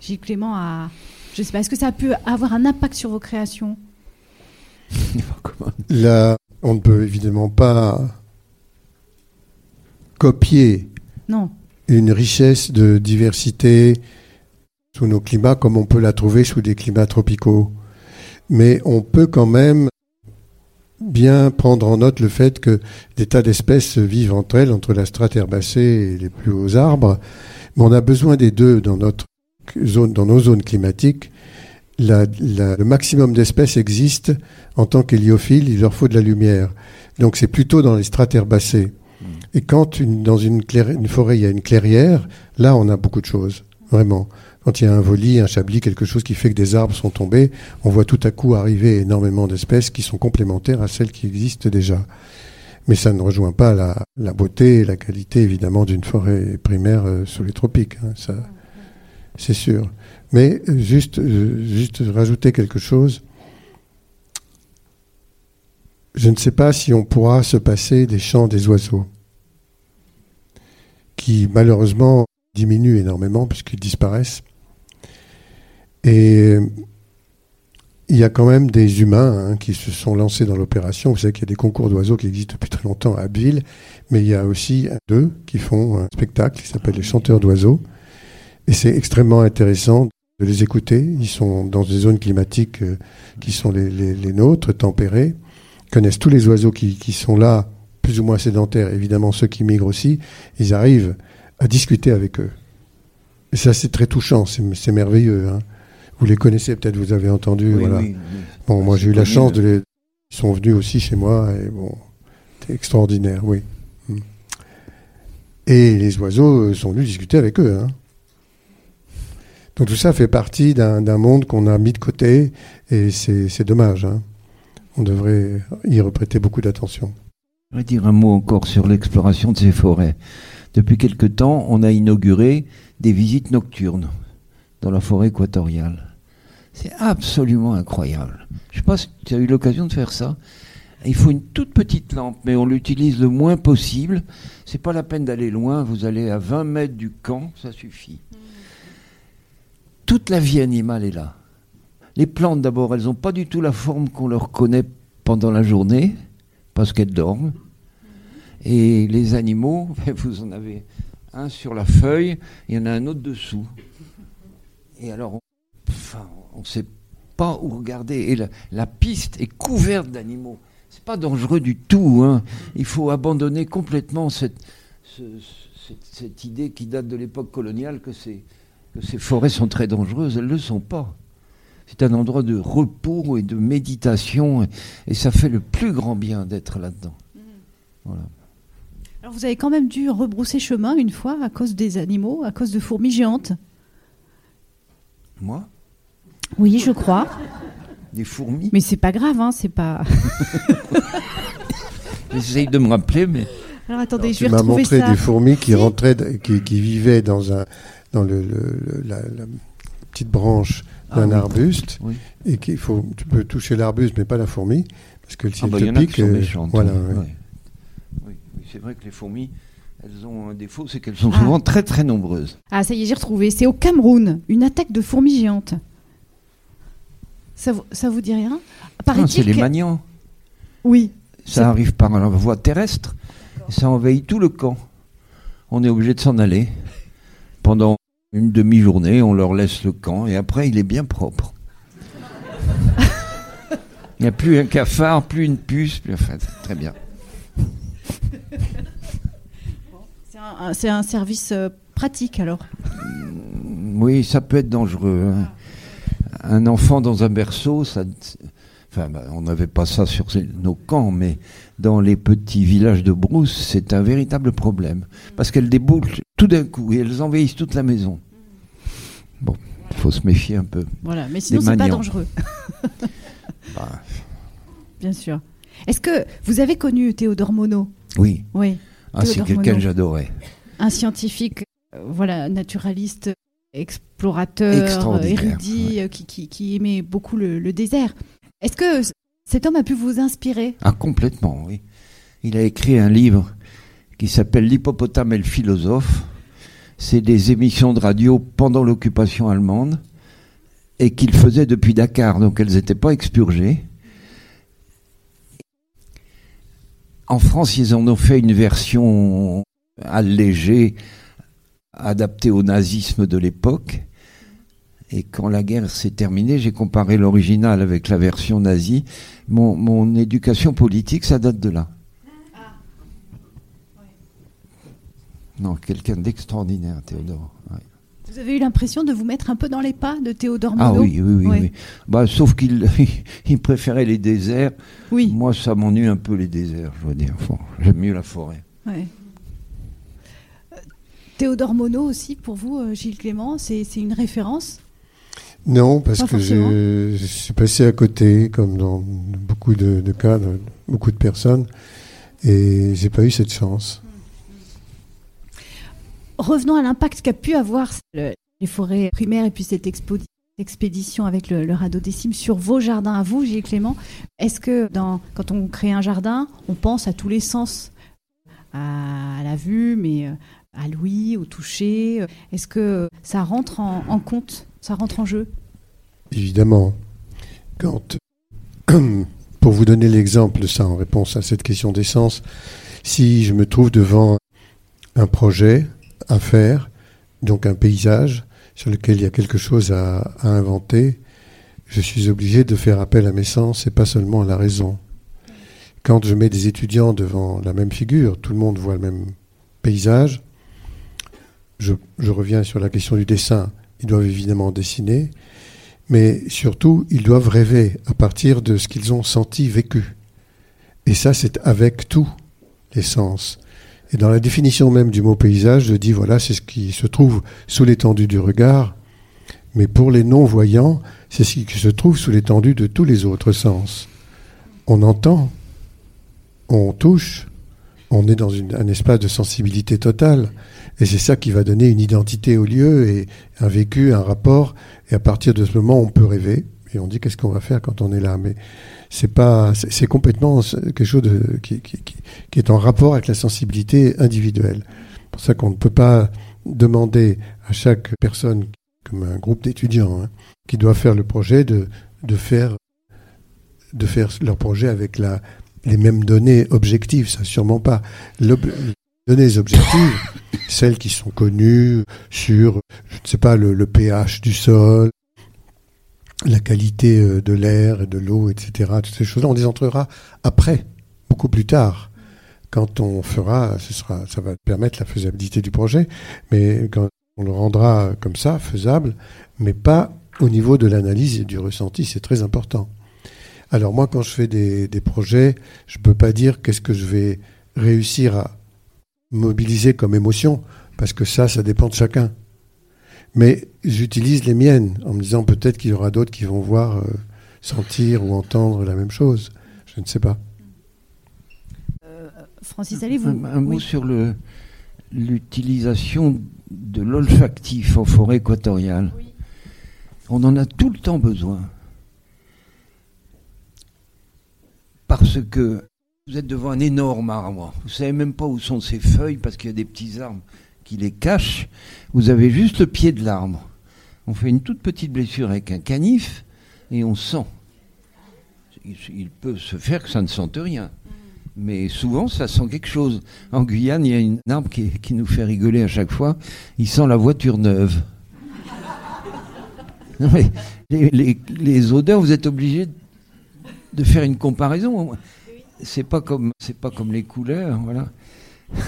S1: Gilles Clément, à. Je sais pas, est-ce que ça a pu avoir un impact sur vos créations?
S3: Là, on ne peut évidemment pas copier
S1: Non.
S3: une richesse de diversité sous nos climats comme on peut la trouver sous des climats tropicaux. Mais on peut quand même bien prendre en note le fait que des tas d'espèces vivent entre elles, entre la strate herbacée et les plus hauts arbres. Mais on a besoin des deux dans notre zone, dans nos zones climatiques. La- la- le maximum d'espèces existe en tant qu'héliophiles, il leur faut de la lumière. Donc c'est plutôt dans les strates herbacées. Et quand une- dans une forêt il y a une clairière, là on a beaucoup de choses, vraiment. Quand il y a un volis, un chablis, quelque chose qui fait que des arbres sont tombés, on voit tout à coup arriver énormément d'espèces qui sont complémentaires à celles qui existent déjà. Mais ça ne rejoint pas la, beauté et la qualité, évidemment, d'une forêt primaire euh, sous les tropiques. hein, c'est sûr. Mais euh, juste, euh, juste rajouter quelque chose. Je ne sais pas si on pourra se passer des chants des oiseaux, qui malheureusement diminuent énormément puisqu'ils disparaissent. Et il y a quand même des humains hein, qui se sont lancés dans l'opération. Vous savez qu'il y a des concours d'oiseaux qui existent depuis très longtemps à Abbeville, mais il y a aussi deux qui font un spectacle qui s'appelle les chanteurs d'oiseaux. Et c'est extrêmement intéressant de les écouter. Ils sont dans des zones climatiques euh, qui sont les, nôtres, tempérées, Ils connaissent tous les oiseaux qui, sont là, plus ou moins sédentaires, évidemment ceux qui migrent aussi. Ils arrivent à discuter avec eux. Et ça, c'est très touchant, c'est c'est merveilleux. hein. Vous les connaissez peut-être, vous avez entendu.
S2: Oui,
S3: voilà.
S2: oui, oui.
S3: Bon, moi j'ai eu la chance
S2: euh.
S3: de les. Ils sont venus aussi chez moi et bon, c'était extraordinaire, oui. Mm. Et les oiseaux euh, sont venus discuter avec eux. hein. Donc tout ça fait partie d'un monde qu'on a mis de côté et c'est c'est dommage. hein. On devrait y reprêter beaucoup d'attention.
S2: Je voudrais dire un mot encore sur l'exploration de ces forêts. Depuis quelque temps, on a inauguré des visites nocturnes dans la forêt équatoriale. C'est absolument incroyable. Je ne sais pas si tu as eu l'occasion de faire ça. Il faut une toute petite lampe, mais on l'utilise le moins possible. C'est pas la peine d'aller loin. Vous allez à 20 mètres du camp, ça suffit. Toute la vie animale est là. Les plantes, d'abord, elles n'ont pas du tout la forme qu'on leur connaît pendant la journée, parce qu'elles dorment. Et les animaux, vous en avez un sur la feuille, il y en a un autre dessous. Et alors, on ne sait pas où regarder. Et la, la piste est couverte d'animaux. C'est pas dangereux du tout. hein. Il faut abandonner complètement cette, ce- cette, cette idée qui date de l'époque coloniale que ces, que ces forêts sont très dangereuses. Elles ne le sont pas. C'est un endroit de repos et de méditation. Et, et ça fait le plus grand bien d'être là-dedans. Voilà.
S1: Alors vous avez quand même dû rebrousser chemin une fois à cause des animaux, à cause de fourmis géantes.
S2: Moi,
S1: Oui, je crois.
S2: des fourmis,
S1: Mais c'est pas grave, hein, c'est pas.
S2: j'essaye de me rappeler, mais
S1: Alors attendez,
S3: Alors,
S1: je
S3: tu
S1: vais
S3: m'as
S1: retrouver
S3: montré
S1: ça.
S3: des fourmis qui
S1: Si.
S3: rentraient, qui, qui vivaient dans un dans le, le- le- la, la petite branche
S2: Ah
S3: d'un arbuste
S2: Oui.
S3: et qu'il faut tu peux toucher l'arbuste mais pas la fourmi parce que si
S2: Ah
S3: elle
S2: bah,
S3: te pique, euh,
S2: méchantes.
S3: voilà. ouais.
S2: Oui, c'est vrai que les fourmis, elles ont un défaut, c'est qu'elles sont
S1: Ah.
S2: souvent très très nombreuses.
S1: Ah, ça y est, j'ai retrouvé. C'est au Cameroun, une attaque de fourmis géantes. Ça vous, ça vous dit rien
S2: Ah, c'est les
S1: que-
S2: maniants.
S1: Oui.
S2: Ça arrive par la voie terrestre et ça envahit tout le camp. On est obligé de s'en aller. Pendant une demi-journée, on leur laisse le camp et après, il est bien propre. Il n'y a plus un cafard, plus une puce, plus... Enfin, très bien.
S1: C'est un, un- c'est un service euh, pratique alors.
S2: Oui, ça peut être dangereux. hein. Un enfant dans un berceau, ça. Enfin, bah, on n'avait pas ça sur nos camps, mais dans les petits villages de brousse, c'est un véritable problème. Parce qu'elles déboulent tout d'un coup et elles envahissent toute la maison. Bon, il faut se méfier un peu.
S1: Voilà, mais sinon c'est pas dangereux,
S2: Bah,
S1: bien sûr. Est-ce que vous avez connu Théodore Monod?
S2: Oui,
S1: Oui,
S2: ah, c'est quelqu'un que j'adorais.
S1: un scientifique, euh, voilà, naturaliste, explorateur, érudit, euh, qui, qui- qui aimait beaucoup le, le désert. Est-ce que cet homme a pu vous inspirer?
S2: Ah, complètement, oui. Il a écrit un livre qui s'appelle L'hippopotame et le philosophe. C'est des émissions de radio pendant l'occupation allemande et qu'il faisait depuis Dakar, donc elles n'étaient pas expurgées. En France, ils en ont fait une version allégée, adaptée au nazisme de l'époque. Et quand la guerre s'est terminée, j'ai comparé l'original avec la version nazie. Mon, mon éducation politique, ça date de là. Non, quelqu'un d'extraordinaire, Théodore. ouais.
S1: Vous avez eu l'impression de vous mettre un peu dans les pas de Théodore
S2: Ah
S1: Monod
S2: oui, oui, oui.
S1: Ouais.
S2: oui. Bah, sauf qu'il il préférait les déserts.
S1: Oui,
S2: Moi, ça m'ennuie un peu les déserts, je veux dire. Bon, J'aime mieux la forêt.
S1: ouais. Théodore Monod aussi, pour vous, euh, Gilles Clément, c'est c'est une référence?
S3: Non, parce que je, je suis passé à côté, comme dans beaucoup de, de cas, de beaucoup de personnes, et j'ai pas eu cette chance.
S1: Revenons à l'impact qu'a pu avoir le- les forêts primaires et puis cette expo- expédition avec le, le radeau des cimes sur vos jardins à vous, Gilles Clément. Est-ce que dans, quand on crée un jardin, on pense à tous les sens? À, la vue, mais euh, à l'ouïe, au toucher Est-ce que ça rentre en, compte Ça rentre en jeu?
S3: Évidemment, quand, pour vous donner l'exemple de ça en réponse à cette question d'essence, si je me trouve devant un projet à faire, donc un paysage sur lequel il y a quelque chose à inventer, je suis obligé de faire appel à mes sens et pas seulement à la raison. Quand je mets des étudiants devant la même figure, tout le monde voit le même paysage, je, reviens sur la question du dessin, ils doivent évidemment dessiner, mais surtout, ils doivent rêver à partir de ce qu'ils ont senti, vécu. Et ça, c'est avec tout les sens. Et dans la définition même du mot paysage, je dis, voilà, c'est ce qui se trouve sous l'étendue du regard, mais pour les non-voyants, c'est ce qui se trouve sous l'étendue de tous les autres sens. On entend, on touche, on est dans un espace de sensibilité totale, et c'est ça qui va donner une identité au lieu et un vécu, un rapport, et à partir de ce moment, on peut rêver, et on dit qu'est-ce qu'on va faire quand on est là, mais c'est pas, c'est complètement quelque chose qui- qui- qui est en rapport avec la sensibilité individuelle. C'est pour ça qu'on ne peut pas demander à chaque personne, comme un groupe d'étudiants, hein, qui doit faire le projet, de, de faire de faire leur projet avec la, les mêmes données objectives, ça sûrement pas. Les données objectives, celles qui sont connues sur, je ne sais pas, le, le pH du sol, la qualité euh, de l'air et de l'eau, etc. Toutes ces choses-là, on les entrera après, beaucoup plus tard. Quand on fera, ce sera, ça va permettre la faisabilité du projet, mais quand on le rendra comme ça, faisable, mais pas au niveau de l'analyse et du ressenti, c'est très important. Alors moi, quand je fais des, des projets, je ne peux pas dire qu'est-ce que je vais réussir à mobiliser comme émotion, parce que ça, ça dépend de chacun. Mais j'utilise les miennes en me disant peut-être qu'il y aura d'autres qui vont voir, euh, sentir ou entendre la même chose. Je ne sais pas.
S1: Francis, allez-vous?
S2: Un, un mot
S1: Oui.
S2: sur le l'utilisation de l'olfactif en forêt équatoriale. On en a tout le temps besoin. Parce que vous êtes devant un énorme arbre. Vous savez même pas où sont ses feuilles parce qu'il y a des petits arbres qui les cachent. Vous avez juste le pied de l'arbre. On fait une toute petite blessure avec un canif et on sent. Il, peut se faire que ça ne sente rien. Mais souvent, ça sent quelque chose. En Guyane, il y a une arbre qui, nous fait rigoler à chaque fois. Il sent la voiture neuve. Les- les odeurs, vous êtes obligé de faire une comparaison. C'est pas comme c'est pas comme les couleurs, voilà.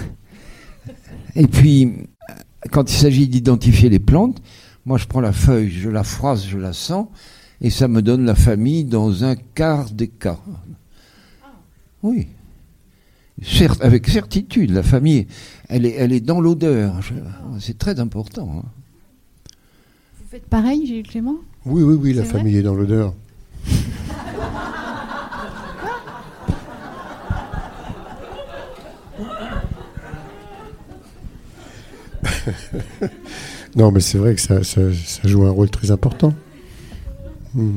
S2: Et puis, quand il s'agit d'identifier les plantes, moi je prends la feuille, je la froisse, je la sens, et ça me donne la famille dans un quart des cas. Oui. Certes, avec certitude, la famille, elle est, elle est dans l'odeur. C'est très important. hein.
S1: Vous faites pareil, Gilles Clément?
S3: Oui, oui, oui, la famille est dans l'odeur. non, mais c'est vrai que ça, ça- ça joue un rôle très important. Hmm.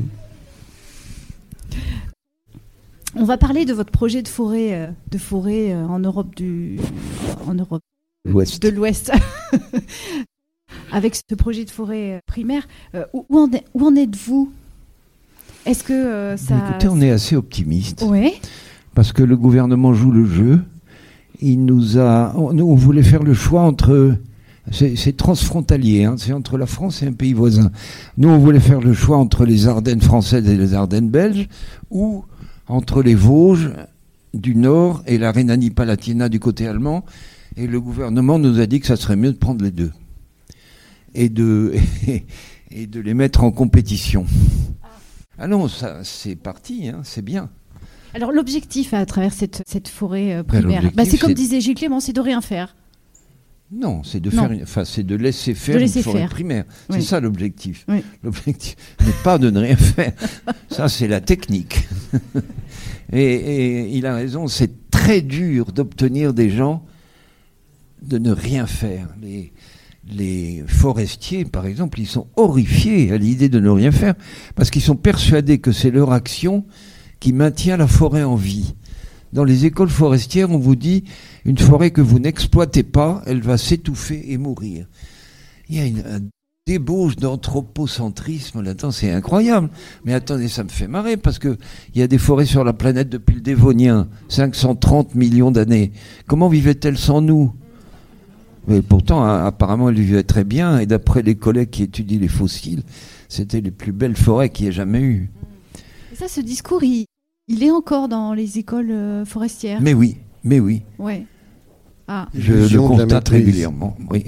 S1: On va parler de votre projet de forêt, euh, de forêt euh, en Europe du, en Europe
S2: L'Ouest.
S1: de l'Ouest. Avec ce projet de forêt euh, primaire, où, en, est- où en êtes-vous? Est-ce que ça
S2: Écoutez, on est assez optimiste. Parce que le gouvernement joue le jeu. Il nous a, on, nous, on voulait faire le choix entre, c'est transfrontalier, hein, c'est entre la France et un pays voisin. Nous, on voulait faire le choix entre les Ardennes françaises et les Ardennes belges, ou entre les Vosges du Nord et la Rhénanie-Palatinat du côté allemand. Et le gouvernement nous a dit que ça serait mieux de prendre les deux et de et de les mettre en compétition. Ah non, ça c'est parti, hein, c'est bien.
S1: Alors l'objectif à travers cette, cette forêt euh,
S2: Ben,
S1: primaire, bah, c'est comme disait Gilles Clément, c'est de rien faire.
S2: Non, c'est de faire, une- enfin, c'est de laisser faire
S1: De laisser
S2: une forêt
S1: faire.
S2: primaire.
S1: Oui.
S2: C'est ça l'objectif.
S1: Oui.
S2: L'objectif n'est pas de ne rien faire. Ça, c'est la technique. et, et il a raison, c'est très dur d'obtenir des gens de ne rien faire. Les, les forestiers, par exemple, ils sont horrifiés à l'idée de ne rien faire parce qu'ils sont persuadés que c'est leur action qui maintient la forêt en vie. Dans les écoles forestières, on vous dit une forêt que vous n'exploitez pas, elle va s'étouffer et mourir. Il y a une un débauche d'anthropocentrisme là-dedans, c'est incroyable. Mais attendez, ça me fait marrer parce que il y a des forêts sur la planète depuis le Dévonien, 530 millions d'années. Comment vivaient-elles sans nous? Mais pourtant, a- apparemment, elles vivaient très bien. Et d'après les collègues qui étudient les fossiles, c'était les plus belles forêts qu'il y ait jamais eu.
S1: Ça, ce discours, il, il est encore dans les écoles euh, forestières.
S2: Mais oui, mais oui.
S1: Ouais. Ah,
S2: Je le constate régulièrement. Oui.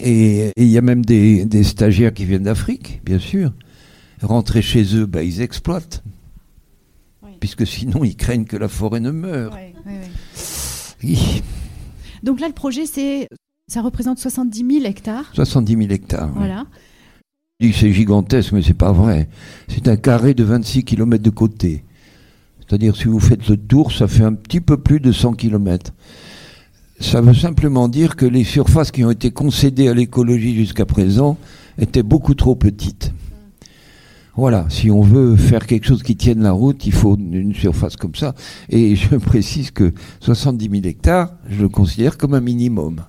S2: Et il y a même des, des stagiaires qui viennent d'Afrique, bien sûr. Rentrer chez eux, bah, ils exploitent.
S1: Oui.
S2: Puisque sinon, ils craignent que la forêt ne meure.
S1: ouais, ouais, ouais.
S2: Oui,
S1: Donc là, le projet, c'est, ça représente 70 000 hectares.
S2: 70 000 hectares.
S1: Voilà.
S2: Je dis que c'est gigantesque, mais c'est pas vrai. C'est un carré de 26 km de côté. C'est-à-dire, si vous faites le tour, ça fait un petit peu plus de 100 km. Ça veut simplement dire que les surfaces qui ont été concédées à l'écologie jusqu'à présent étaient beaucoup trop petites. Voilà, si on veut faire quelque chose qui tienne la route, il faut une surface comme ça. Et je précise que 70 000 hectares, je le considère comme un minimum.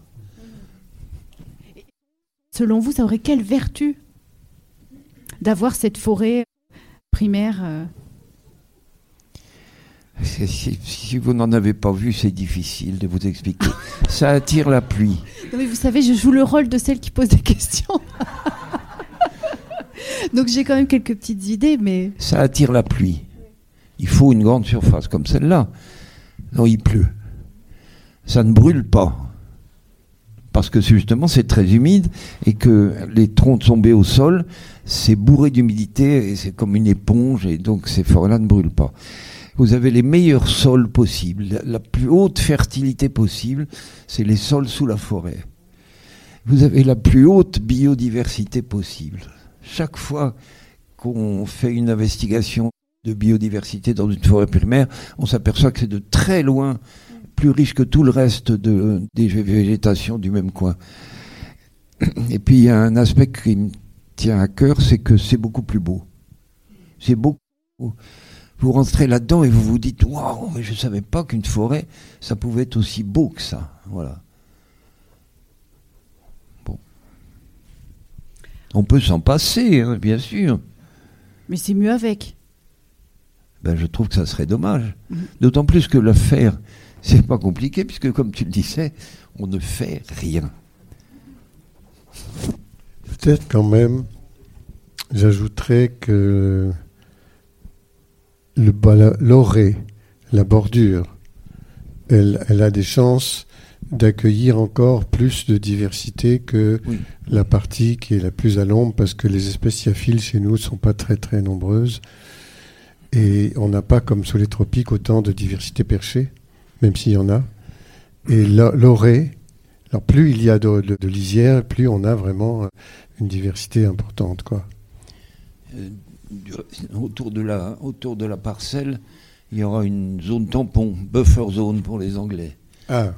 S1: Selon vous, ça aurait quelle vertu d'avoir cette forêt primaire euh,
S2: Si, vous n'en avez pas vu, c'est difficile de vous expliquer. Ça attire la pluie.
S1: Non, mais vous savez, je joue le rôle de celle qui pose des questions. Donc j'ai quand même quelques petites idées, mais
S2: Ça attire la pluie. Il faut une grande surface comme celle-là. Non, il pleut. Ça ne brûle pas. Parce que justement, c'est très humide et que les troncs tombés au sol, c'est bourré d'humidité et c'est comme une éponge et donc ces forêts-là ne brûlent pas. Vous avez les meilleurs sols possibles, la, plus haute fertilité possible, c'est les sols sous la forêt. Vous avez la plus haute biodiversité possible. Chaque fois qu'on fait une investigation de biodiversité dans une forêt primaire, on s'aperçoit que c'est de très loin plus riche que tout le reste de, des végétations du même coin. Et puis il y a un aspect qui me tient à cœur, c'est que c'est beaucoup plus beau. C'est beaucoup. Vous rentrez là-dedans et vous vous dites waouh, mais je savais pas qu'une forêt ça pouvait être aussi beau que ça. Voilà. Bon. On peut s'en passer, hein, bien sûr.
S1: mais c'est mieux avec.
S2: Ben, je trouve que ça serait dommage.
S1: Mhm.
S2: D'autant plus que le faire, c'est pas compliqué, puisque comme tu le disais, on ne fait rien.
S3: Peut-être quand même, j'ajouterais que l'orée, la bordure, elle, elle a des chances d'accueillir encore plus de diversité que
S2: Oui.
S3: la partie qui est la plus à l'ombre parce que les espèces iaphiles chez nous ne sont pas très très nombreuses et on n'a pas comme sous les tropiques autant de diversité perchée, même s'il y en a. Et l'orée, alors plus il y a de, de- de lisières, plus on a vraiment euh, une diversité importante. Quoi.
S2: Du- autour, de la, autour de la parcelle, il y aura une zone tampon, buffer zone pour les Anglais.
S3: Ah,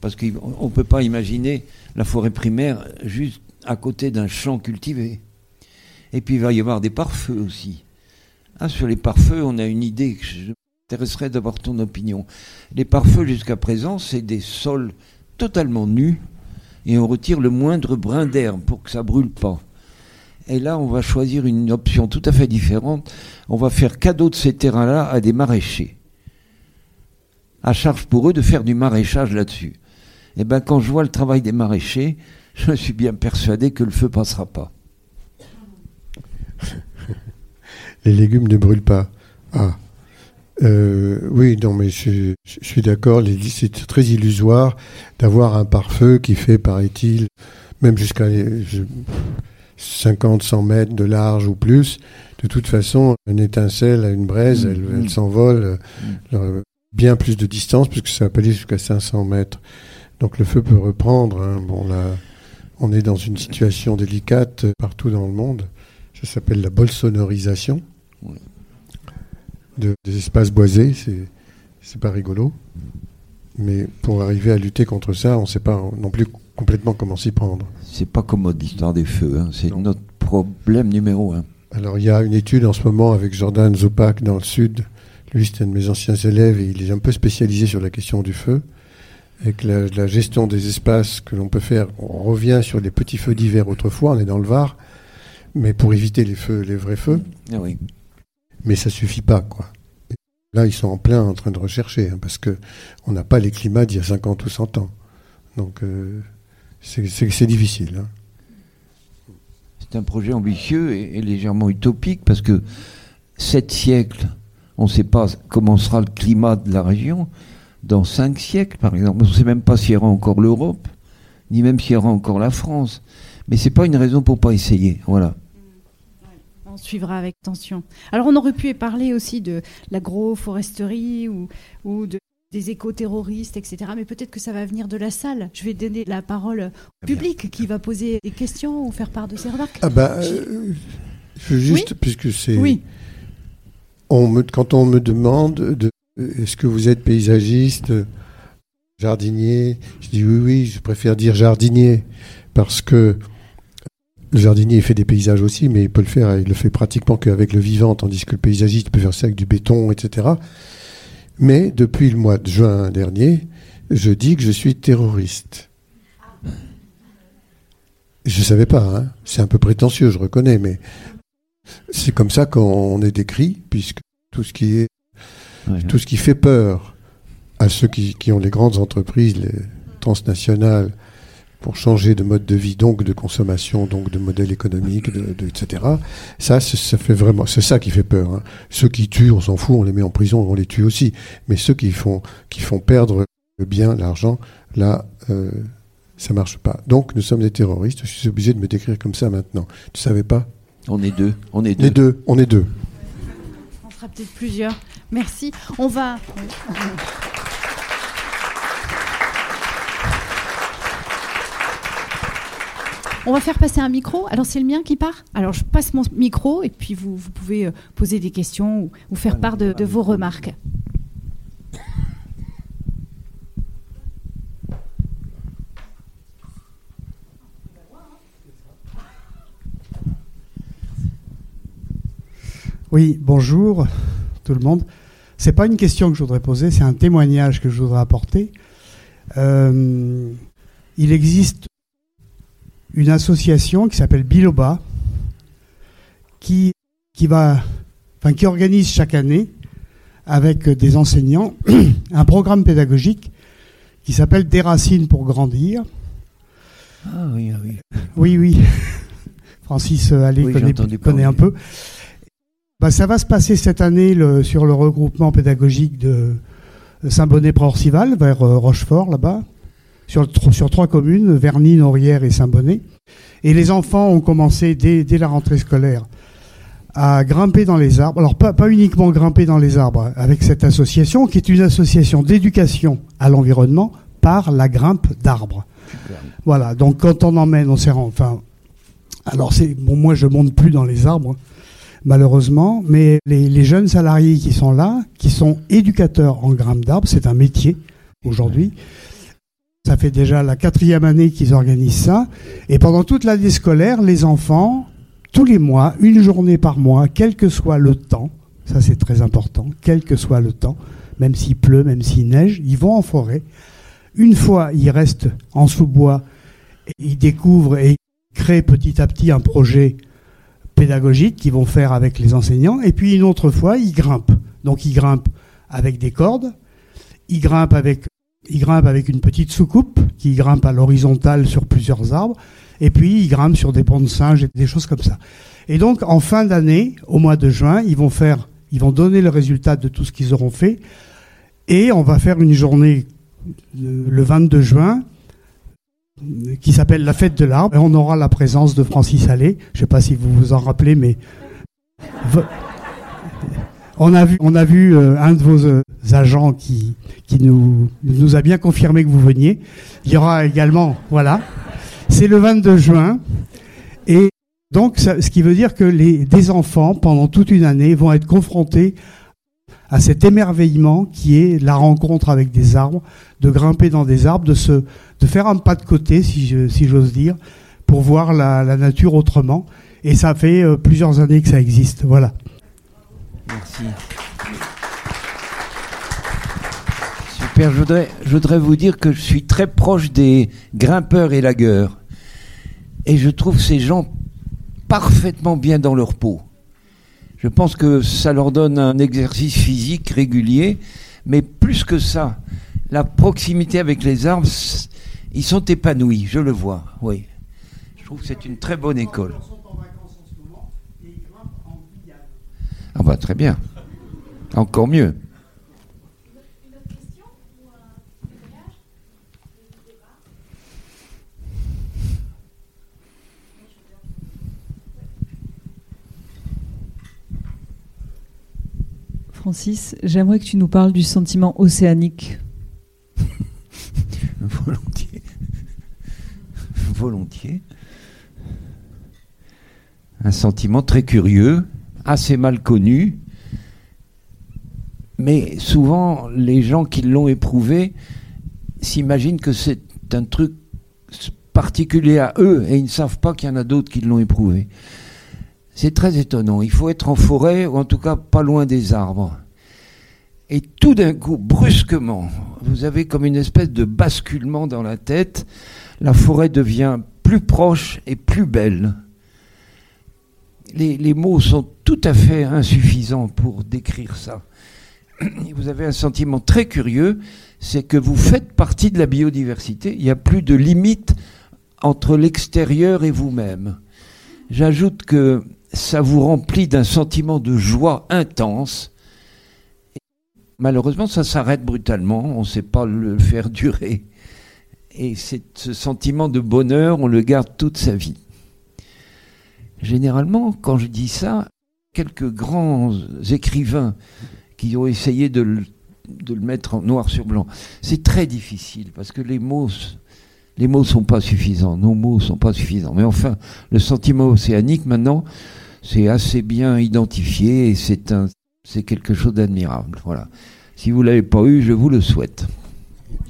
S2: Parce qu'on ne peut pas imaginer la forêt primaire juste à côté d'un champ cultivé. Et puis il va y avoir des pare-feux aussi. Ah, sur les pare-feux, on a une idée que je m'intéresserais d'avoir ton opinion. Les pare-feux jusqu'à présent, c'est des sols totalement nus et on retire le moindre brin d'herbe pour que ça brûle pas. Et là, on va choisir une option tout à fait différente. On va faire cadeau de ces terrains-là à des maraîchers. À charge pour eux de faire du maraîchage là-dessus. Et ben, quand je vois le travail des maraîchers, je suis bien persuadé que le feu passera pas.
S3: les légumes ne brûlent pas. Ah. Euh, oui, non, mais je, je suis d'accord. C'est très illusoire d'avoir un pare-feu qui fait, paraît-il, même jusqu'à 50, 100 mètres de large ou plus. De toute façon, une étincelle à une braise,
S2: Mm,
S3: elle,
S2: mm.
S3: elle s'envole euh, euh, bien plus de distance, puisque ça va pas aller jusqu'à 500 mètres. Donc le feu peut reprendre. hein. Bon, là, on est dans une situation délicate partout dans le monde. Ça s'appelle la de- des espaces boisés. C'est, c'est pas rigolo. Mais pour arriver à lutter contre ça, on ne sait pas non plus complètement comment s'y prendre.
S2: C'est pas commode l'histoire des feux, hein. c'est notre problème numéro un.
S3: Alors il y a une étude en ce moment avec Jordan Zupak dans le sud. Lui, c'est un de mes anciens élèves et il est un peu spécialisé sur la question du feu. Avec la, la gestion des espaces que l'on peut faire, on revient sur les petits feux d'hiver autrefois, on est dans le Var, mais pour éviter les feux, les vrais feux.
S2: Ah oui.
S3: Mais ça suffit pas, quoi. Là, ils sont en plein en train de rechercher, hein, parce que on n'a pas les climats d'il y a 50 ou 100 ans. Donc euh, c'est- difficile. hein.
S2: C'est un projet ambitieux et, et légèrement utopique parce que sept siècles, on ne sait pas comment sera le climat de la région. Dans cinq siècles, par exemple, on ne sait même pas s'il y aura encore l'Europe, ni même s'il y aura encore la France. Mais c'est pas une raison pour pas essayer. Voilà.
S1: On suivra avec attention. Alors, on aurait pu parler aussi de l'agroforesterie ou, ou de, des éco-terroristes, etc. Mais peut-être que ça va venir de la salle. Je vais donner la parole au public qui va poser des questions ou faire part de ses remarques.
S3: Ah bah, euh, je veux juste, puisque c'est...
S1: Oui.
S3: On me, quand on me demande de, euh, est-ce que vous êtes paysagiste, jardinier, je dis oui, oui, je préfère dire jardinier, parce que le jardinier fait des paysages aussi, mais il peut le faire, il le fait pratiquement qu'avec le vivant, tandis que le paysagiste peut faire ça avec du béton, etc. Mais depuis le mois de juin dernier, je dis que je suis terroriste. Je ne savais pas, hein. c'est un peu prétentieux, je reconnais, mais c'est comme ça qu'on est décrit, puisque tout ce qui est
S2: Ouais.
S3: tout ce qui fait peur à ceux qui, qui ont les grandes entreprises, les transnationales, pour changer de mode de vie, donc de consommation, donc de modèle économique, de, de- etc. Ça, c'est- ça fait vraiment, c'est ça qui fait peur. hein. Ceux qui tuent, on s'en fout, on les met en prison, on les tue aussi. Mais ceux qui font, qui font perdre le bien, l'argent, là, euh, ça marche pas. Donc, nous sommes des terroristes. Je suis obligé de me décrire comme ça maintenant. Tu savais pas?
S2: On est deux. On est
S3: Les
S2: deux.
S3: deux, on est deux.
S1: On sera peut-être plusieurs. Merci. On va. On va faire passer un micro. Alors c'est le mien qui part? Alors je passe mon micro et puis vous, vous pouvez euh, poser des questions ou, ou faire part de, de vos remarques.
S4: Oui, bonjour tout le monde. C'est pas une question que je voudrais poser, c'est un témoignage que je voudrais apporter. Euh, il existe une association qui s'appelle Biloba qui, qui va, enfin, qui organise chaque année avec des enseignants un programme pédagogique qui s'appelle Des racines pour grandir.
S2: Ah oui, ah oui.
S4: Oui, oui. Francis euh, Allais
S2: Oui,
S4: connaît, un peu. Bah, ça va se passer cette année le- sur le regroupement pédagogique de Saint-Bonnet-Prorcival, vers euh, Rochefort, là-bas, sur, trois communes, Verny, Norière et Saint-Bonnet. Et les enfants ont commencé dès, la rentrée scolaire à grimper dans les arbres. Alors, pas, uniquement grimper dans les arbres, avec cette association, qui est une association d'éducation à l'environnement par la grimpe d'arbres. Voilà, donc quand on emmène, on rend- enfin, alors c'est bon, moi je monte plus dans les arbres, malheureusement, mais les jeunes salariés qui sont là, qui sont éducateurs en grimpe d'arbres, c'est un métier aujourd'hui. Ça fait déjà la quatrième année qu'ils organisent ça, et pendant toute l'année scolaire, les enfants, tous les mois, une journée par mois, quel que soit le temps, ça c'est très important, quel que soit le temps, même s'il pleut, même s'il neige, ils vont en forêt. Une fois, ils restent en sous-bois, ils découvrent et créent petit à petit un projet pédagogique qu'ils vont faire avec les enseignants. Et puis une autre fois, ils grimpent. Donc ils grimpent avec des cordes, ils grimpent avec, ils grimpent avec une petite soucoupe qui grimpe à l'horizontale sur plusieurs arbres. Et puis ils grimpent sur des bancs de singes et des choses comme ça. Et donc en fin d'année, au mois de juin, ils vont faire, ils vont donner le résultat de tout ce qu'ils auront fait. Et on va faire une journée euh, le 22 juin qui s'appelle la fête de l'arbre. Et on aura la présence de Francis Allais. Je ne sais pas si vous vous en rappelez, mais On a vu, on a vu euh, un de vos euh, agents qui, qui nous, nous a bien confirmé que vous veniez. Il y aura également, voilà, c'est le 22 juin. Et donc, ce qui veut dire que les, des enfants, pendant toute une année, vont être confrontés à cet émerveillement qui est la rencontre avec des arbres, de grimper dans des arbres, de, se, de faire un pas de côté, si je- si j'ose dire, pour voir la, la nature autrement. Et ça fait euh, plusieurs années que ça existe. Voilà.
S2: Merci. Super, je voudrais, je voudrais vous dire que je suis très proche des grimpeurs et lagueurs. Et je trouve ces gens parfaitement bien dans leur peau. Je pense que ça leur donne un exercice physique régulier, mais plus que ça, la proximité avec les arbres, ils sont épanouis, je le vois, oui. Je trouve que c'est une très bonne école. Ah bah très bien. Encore mieux.
S5: Francis, j'aimerais que tu nous parles du sentiment océanique.
S2: Volontiers. Volontiers. Un sentiment très curieux, assez mal connu, mais souvent les gens qui l'ont éprouvé s'imaginent que c'est un truc particulier à eux et ils ne savent pas qu'il y en a d'autres qui l'ont éprouvé. C'est très étonnant. Il faut être en forêt ou en tout cas pas loin des arbres. Et tout d'un coup, brusquement, vous avez comme une espèce de basculement dans la tête. La forêt devient plus proche et plus belle. Les, mots sont tout à fait insuffisants pour décrire ça. Vous avez un sentiment très curieux, c'est que vous faites partie de la biodiversité. Il n'y a plus de limite entre l'extérieur et vous-même. J'ajoute que ça vous remplit d'un sentiment de joie intense. Malheureusement, ça s'arrête brutalement, on ne sait pas le faire durer. Et ce sentiment de bonheur, on le garde toute sa vie. Généralement, quand je dis ça, quelques grands écrivains qui ont essayé de le, mettre en noir sur blanc, c'est très difficile parce que les mots, les mots sont pas suffisants, nos mots sont pas suffisants. Mais enfin, le sentiment océanique maintenant, c'est assez bien identifié et c'est un, c'est quelque chose d'admirable. Voilà. Si vous l'avez pas eu, je vous le souhaite.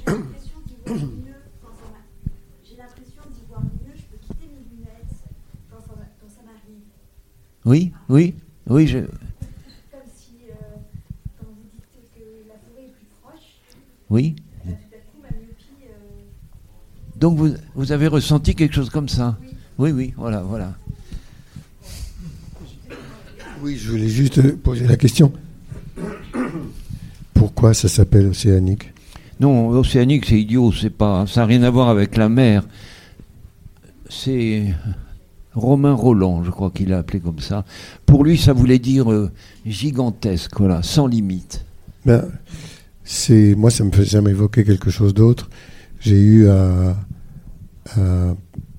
S6: J'ai l'impression d'y voir mieux quand ça m'a- J'ai l'impression d'y voir mieux, je peux quitter mes lunettes quand ça, m'a- quand ça m'arrive.
S2: Oui, oui. Je...
S6: Comme si, euh, quand vous dites que la forêt est plus proche,
S2: Oui.
S6: tout à coup ma myopie. euh,
S2: Donc vous, vous avez ressenti quelque chose comme ça Oui, oui, voilà, voilà.
S3: Oui, je voulais juste poser la question. Pourquoi ça s'appelle océanique?
S2: Non, océanique, c'est idiot, c'est pas, ça n'a rien à voir avec la mer. C'est Romain Roland, je crois qu'il l'a appelé comme ça. Pour lui, ça voulait dire euh, gigantesque, voilà, sans limite.
S3: ben, c'est Moi, ça me fait jamais évoquer quelque chose d'autre. J'ai eu à,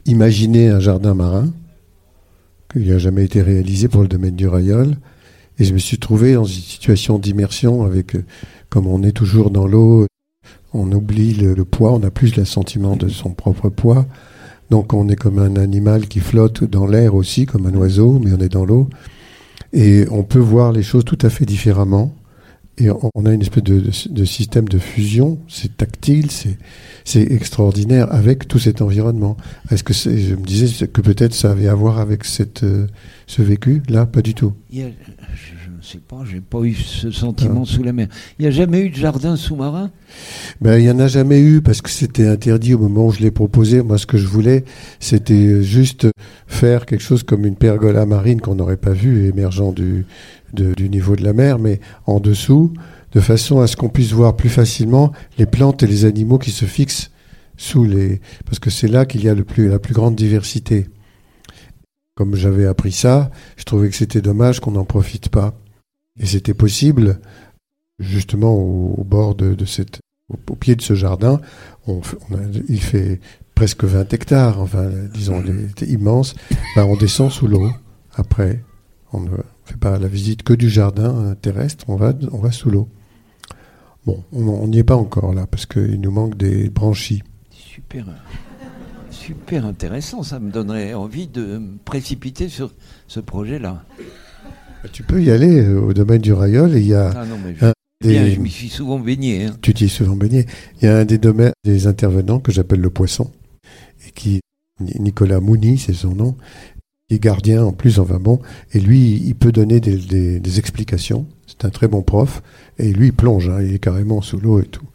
S3: imaginer un jardin marin qui n'a jamais été réalisé pour le domaine du Rayol. Et je me suis trouvé dans une situation d'immersion avec, euh, comme on est toujours dans l'eau, on oublie le, le poids, on a plus le sentiment de son propre poids. Donc on est comme un animal qui flotte dans l'air aussi, comme un oiseau, mais on est dans l'eau. Et on peut voir les choses tout à fait différemment. Et on a une espèce de, système de fusion, c'est tactile, c'est extraordinaire avec tout cet environnement. Est-ce que c'est- je me disais que peut-être ça avait à voir avec euh, ce vécu Là, pas du tout.
S2: Ne sais pas, j'ai pas eu ce sentiment sous la mer. Il n'y a jamais eu de jardin sous-marin?
S3: Ben, il n'y en a jamais eu parce que c'était interdit au moment où je l'ai proposé. Moi, ce que je voulais, c'était juste faire quelque chose comme une pergola marine qu'on n'aurait pas vue émergeant du, de- du niveau de la mer, mais en dessous, de façon à ce qu'on puisse voir plus facilement les plantes et les animaux qui se fixent sous les, parce que c'est là qu'il y a le plus, la plus grande diversité. Comme j'avais appris ça, je trouvais que c'était dommage qu'on n'en profite pas. Et c'était possible, justement, au, bord de, cette, au, pied de ce jardin, il fait presque 20 hectares, enfin, disons, il est immense. Ben, on descend sous l'eau après. On, On fait pas la visite que du jardin euh, terrestre, on va, on va sous l'eau. Bon, on n'y est pas encore là, parce qu'il nous manque des branchies.
S2: Super, super intéressant, ça me donnerait envie de me précipiter sur ce projet-là.
S3: Tu peux y aller euh, au domaine du Rayol, et il y a
S2: Ah non, mais je,
S3: des-
S2: bien, je m'y suis souvent baigné. hein.
S3: Tu t'y es souvent baigné. Il y a un des domaines des intervenants que j'appelle le poisson, et qui Nicolas Mouni, c'est son nom, qui est gardien en plus, enfin bon, et lui, il peut donner des, des- des explications. C'est un très bon prof, et lui, il plonge, hein, il est carrément sous l'eau et tout.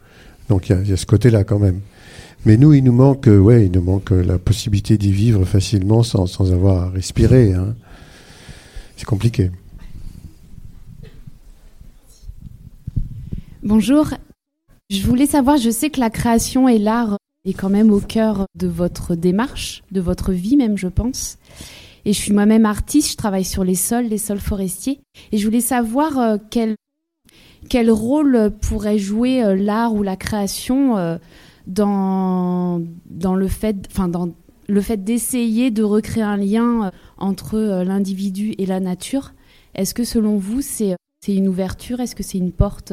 S3: Donc il y a, il y a ce côté-là quand même. Mais nous, il nous manque, euh, ouais, il nous manque euh, la possibilité d'y vivre facilement sans, sans avoir à respirer. hein. C'est compliqué.
S7: Bonjour. Je voulais savoir, je sais que la création et l'art est quand même au cœur de votre démarche, de votre vie même, je pense. Et je suis moi-même artiste, je travaille sur les sols, les sols forestiers. Et je voulais savoir euh, quel, quel rôle pourrait jouer euh, l'art ou la création euh, dans, dans le fait, enfin, dans le fait d'essayer de recréer un lien entre l'individu et la nature. Est-ce que selon vous, c'est c'est une ouverture? Est-ce que c'est une porte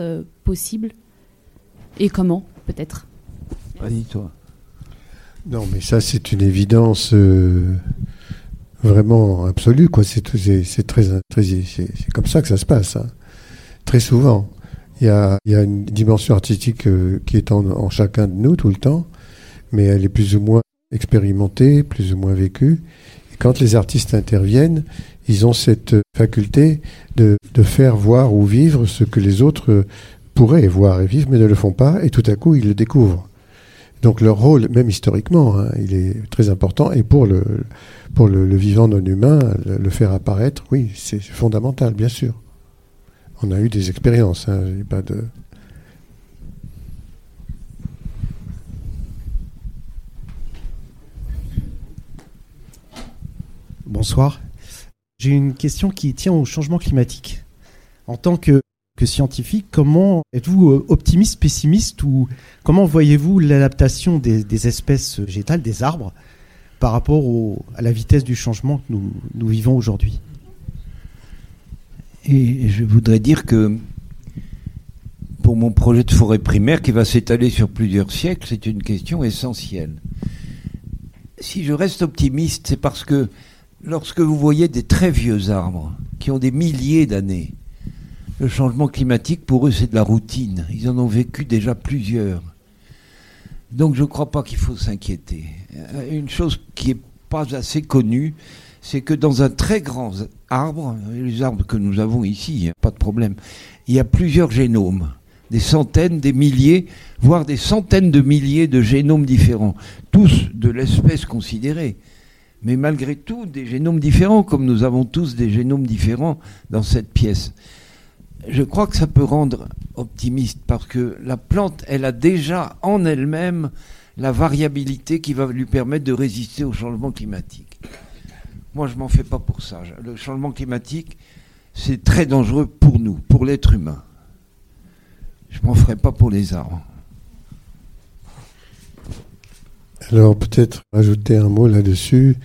S7: possible Et comment, peut-être
S2: Vas-y, toi.
S3: Non, mais ça, c'est une évidence euh, vraiment absolue, quoi. C'est tout- c'est c'est très, très c'est c'est comme ça que ça se passe. hein. Très souvent, il y a, il y a une dimension artistique euh, qui est en, en chacun de nous tout le temps, mais elle est plus ou moins expérimentée, plus ou moins vécue. Et quand les artistes interviennent, ils ont cette faculté de, de faire voir ou vivre ce que les autres euh, pourraient voir et vivre, mais ne le font pas, et tout à coup, ils le découvrent. Donc leur rôle, même historiquement, hein, il est très important. Et pour le, pour le, vivant non humain, le, faire apparaître, oui, c'est fondamental, bien sûr. On a eu des expériences. Hein.
S8: Bonsoir. J'ai une question qui tient au changement climatique. En tant que, que scientifique, comment êtes-vous euh, optimiste, pessimiste ou comment voyez-vous l'adaptation des, espèces végétales, des arbres, par rapport à la vitesse du changement que nous, nous vivons aujourd'hui?
S2: Et je voudrais dire que pour mon projet de forêt primaire qui va s'étaler sur plusieurs siècles, c'est une question essentielle. Si je reste optimiste, c'est parce que lorsque vous voyez des très vieux arbres qui ont des milliers d'années, le changement climatique pour eux c'est de la routine. Ils en ont vécu déjà plusieurs. Donc je ne crois pas qu'il faut s'inquiéter. Euh, Une chose qui n'est pas assez connue, c'est que dans un très grand arbre, les arbres que nous avons ici, il y a pas de problème, il y a plusieurs génomes, des centaines, des milliers, voire des centaines de milliers de génomes différents, tous de l'espèce considérée. Mais malgré tout, des génomes différents, comme nous avons tous des génomes différents dans cette pièce. Je crois que ça peut rendre optimiste parce que la plante, elle a déjà en elle-même la variabilité qui va lui permettre de résister au changement climatique. Moi, je m'en fais pas pour ça. Le changement climatique, c'est très dangereux pour nous, pour l'être humain. Je m'en ferai pas pour les arbres.
S3: Alors peut-être rajouter un mot là-dessus.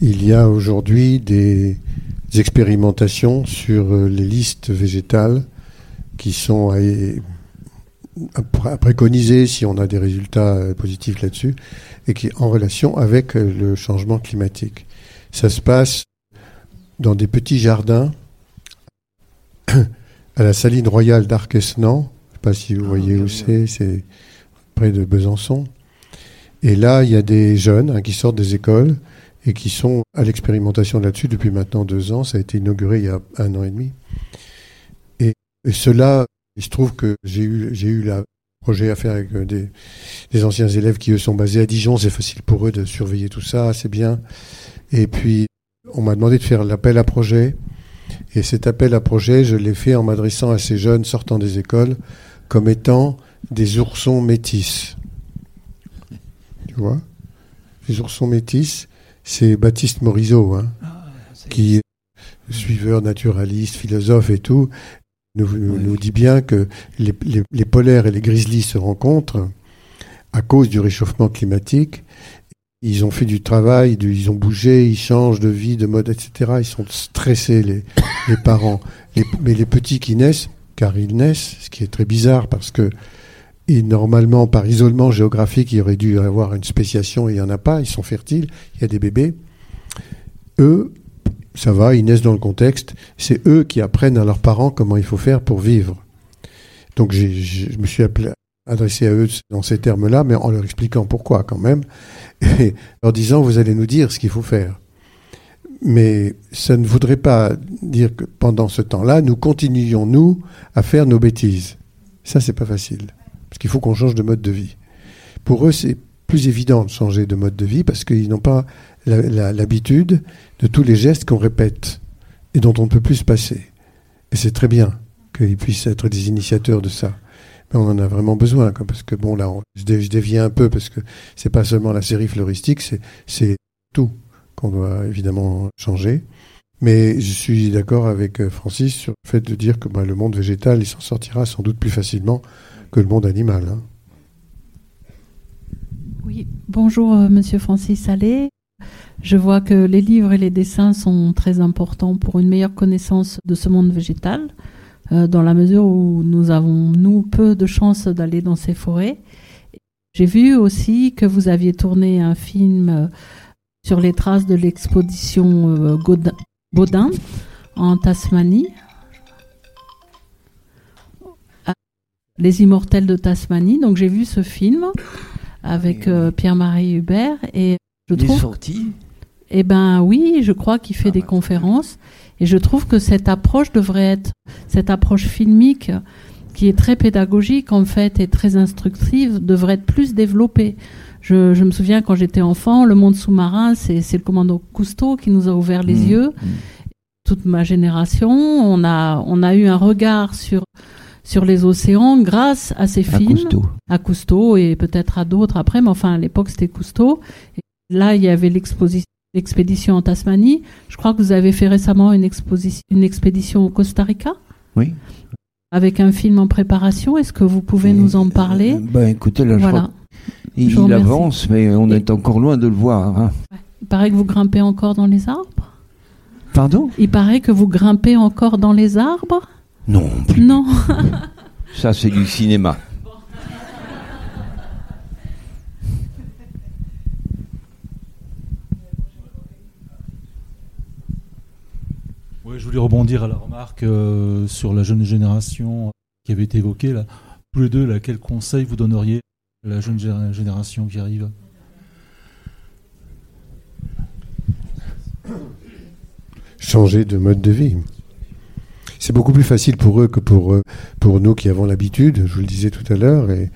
S3: Il y a aujourd'hui des expérimentations sur euh, les listes végétales qui sont à, à- à préconiser si on a des résultats euh, positifs là-dessus et qui en relation avec euh, le changement climatique. Ça se passe dans des petits jardins à la saline royale d'Arquesnan. Je ne sais pas si vous
S2: Ah,
S3: voyez où c'est, c'est près de Besançon. Et là, il y a des jeunes hein, qui sortent des écoles et qui sont à l'expérimentation là-dessus depuis maintenant deux ans. Ça a été inauguré il y a un an et demi. Et, cela, il se trouve que j'ai eu, j'ai eu le projet à faire avec euh, des, des anciens élèves qui, eux, sont basés à Dijon. C'est facile pour eux de surveiller tout ça, c'est bien. Et puis, on m'a demandé de faire l'appel à projet. Et cet appel à projet, je l'ai fait en m'adressant à ces jeunes sortant des écoles comme étant des oursons métis. Tu vois? Les oursons métis, c'est Baptiste Morisot, hein, qui est suiveur naturaliste, philosophe et tout, nous, nous- nous dit bien que les, les- les polaires et les grizzlies se rencontrent à cause du réchauffement climatique. ils ont fait du travail, du- ils ont bougé, ils changent de vie, de mode, etc. Ils sont stressés, les, les parents. Mais les petits qui naissent, car ils naissent, ce qui est très bizarre parce que et normalement, par isolement géographique, il aurait dû y avoir une spéciation il n'y en a pas. Ils sont fertiles, il y a des bébés. Eux, ça va, ils naissent dans le contexte. C'est eux qui apprennent à leurs parents comment il faut faire pour vivre. Donc je me suis adressé à eux dans ces termes-là, mais en leur expliquant pourquoi quand même, et leur disant vous allez nous dire ce qu'il faut faire. Mais ça ne voudrait pas dire que pendant ce temps-là, nous continuions, nous, à faire nos bêtises. Ça, c'est pas facile. Parce qu'il faut qu'on change de mode de vie. Pour eux, c'est plus évident de changer de mode de vie parce qu'ils n'ont pas l'habitude de tous les gestes qu'on répète et dont on ne peut plus se passer. Et c'est très bien qu'ils puissent être des initiateurs de ça. Mais on en a vraiment besoin, parce que bon, là, je, dé- déviens un peu parce que c'est pas seulement la série floristique, c'est, c'est tout qu'on doit évidemment changer. Mais je suis d'accord avec euh, Francis sur le fait de dire que bah, le monde végétal, il s'en sortira sans doute plus facilement que le monde animal. hein.
S9: Oui, bonjour euh, Monsieur Francis Salé. Je vois que les livres et les dessins sont très importants pour une meilleure connaissance de ce monde végétal, euh, dans la mesure où nous avons, nous, peu de chance d'aller dans ces forêts. J'ai vu aussi que vous aviez tourné un film euh, sur les traces de l'exposition euh, Baudin en Tasmanie. Les Immortels de Tasmanie. Donc j'ai vu ce film avec
S2: Oui, oui.
S9: euh, Pierre-Marie Hubert et je
S2: Il est
S9: trouve
S2: sorti
S9: eh ben oui, je crois qu'il fait
S2: Ah
S9: des
S2: bah.
S9: conférences et je trouve que cette approche devrait être cette approche filmique qui est très pédagogique en fait et très instructive devrait être plus développée. Je, je me souviens quand j'étais enfant, le monde sous-marin, c'est c'est le commando Cousteau qui nous a ouvert les
S2: Mmh,
S9: yeux.
S2: mmh.
S9: Toute ma génération, on a on a eu un regard sur sur les océans grâce à ces
S2: À
S9: films
S2: Cousteau.
S9: à Cousteau et peut-être à d'autres après, mais enfin à l'époque c'était Cousteau. Et là, il y avait l'expédition en Tasmanie. Je crois que vous avez fait récemment une, une expédition au Costa Rica
S2: Oui.
S9: avec un film en préparation. Est-ce que vous pouvez nous en parler?
S2: Euh, Ben écoutez, là, je
S9: Voilà.
S2: crois il avance, mais on
S9: Et-
S2: est encore loin de le voir. hein.
S9: Il paraît que vous grimpez encore dans les arbres?
S2: Pardon?
S9: Il paraît que vous grimpez encore dans les arbres?
S2: Non, plus.
S9: Non.
S2: Ça, c'est du cinéma.
S10: Oui, je voulais rebondir à la remarque euh, sur la jeune génération qui avait été évoquée. Là. Tous les deux, là, quel conseil vous donneriez à la jeune gé- génération qui arrive?
S3: Changer de mode de vie. C'est beaucoup plus facile pour eux que pour, euh, pour nous qui avons l'habitude, je vous le disais tout à l'heure, et,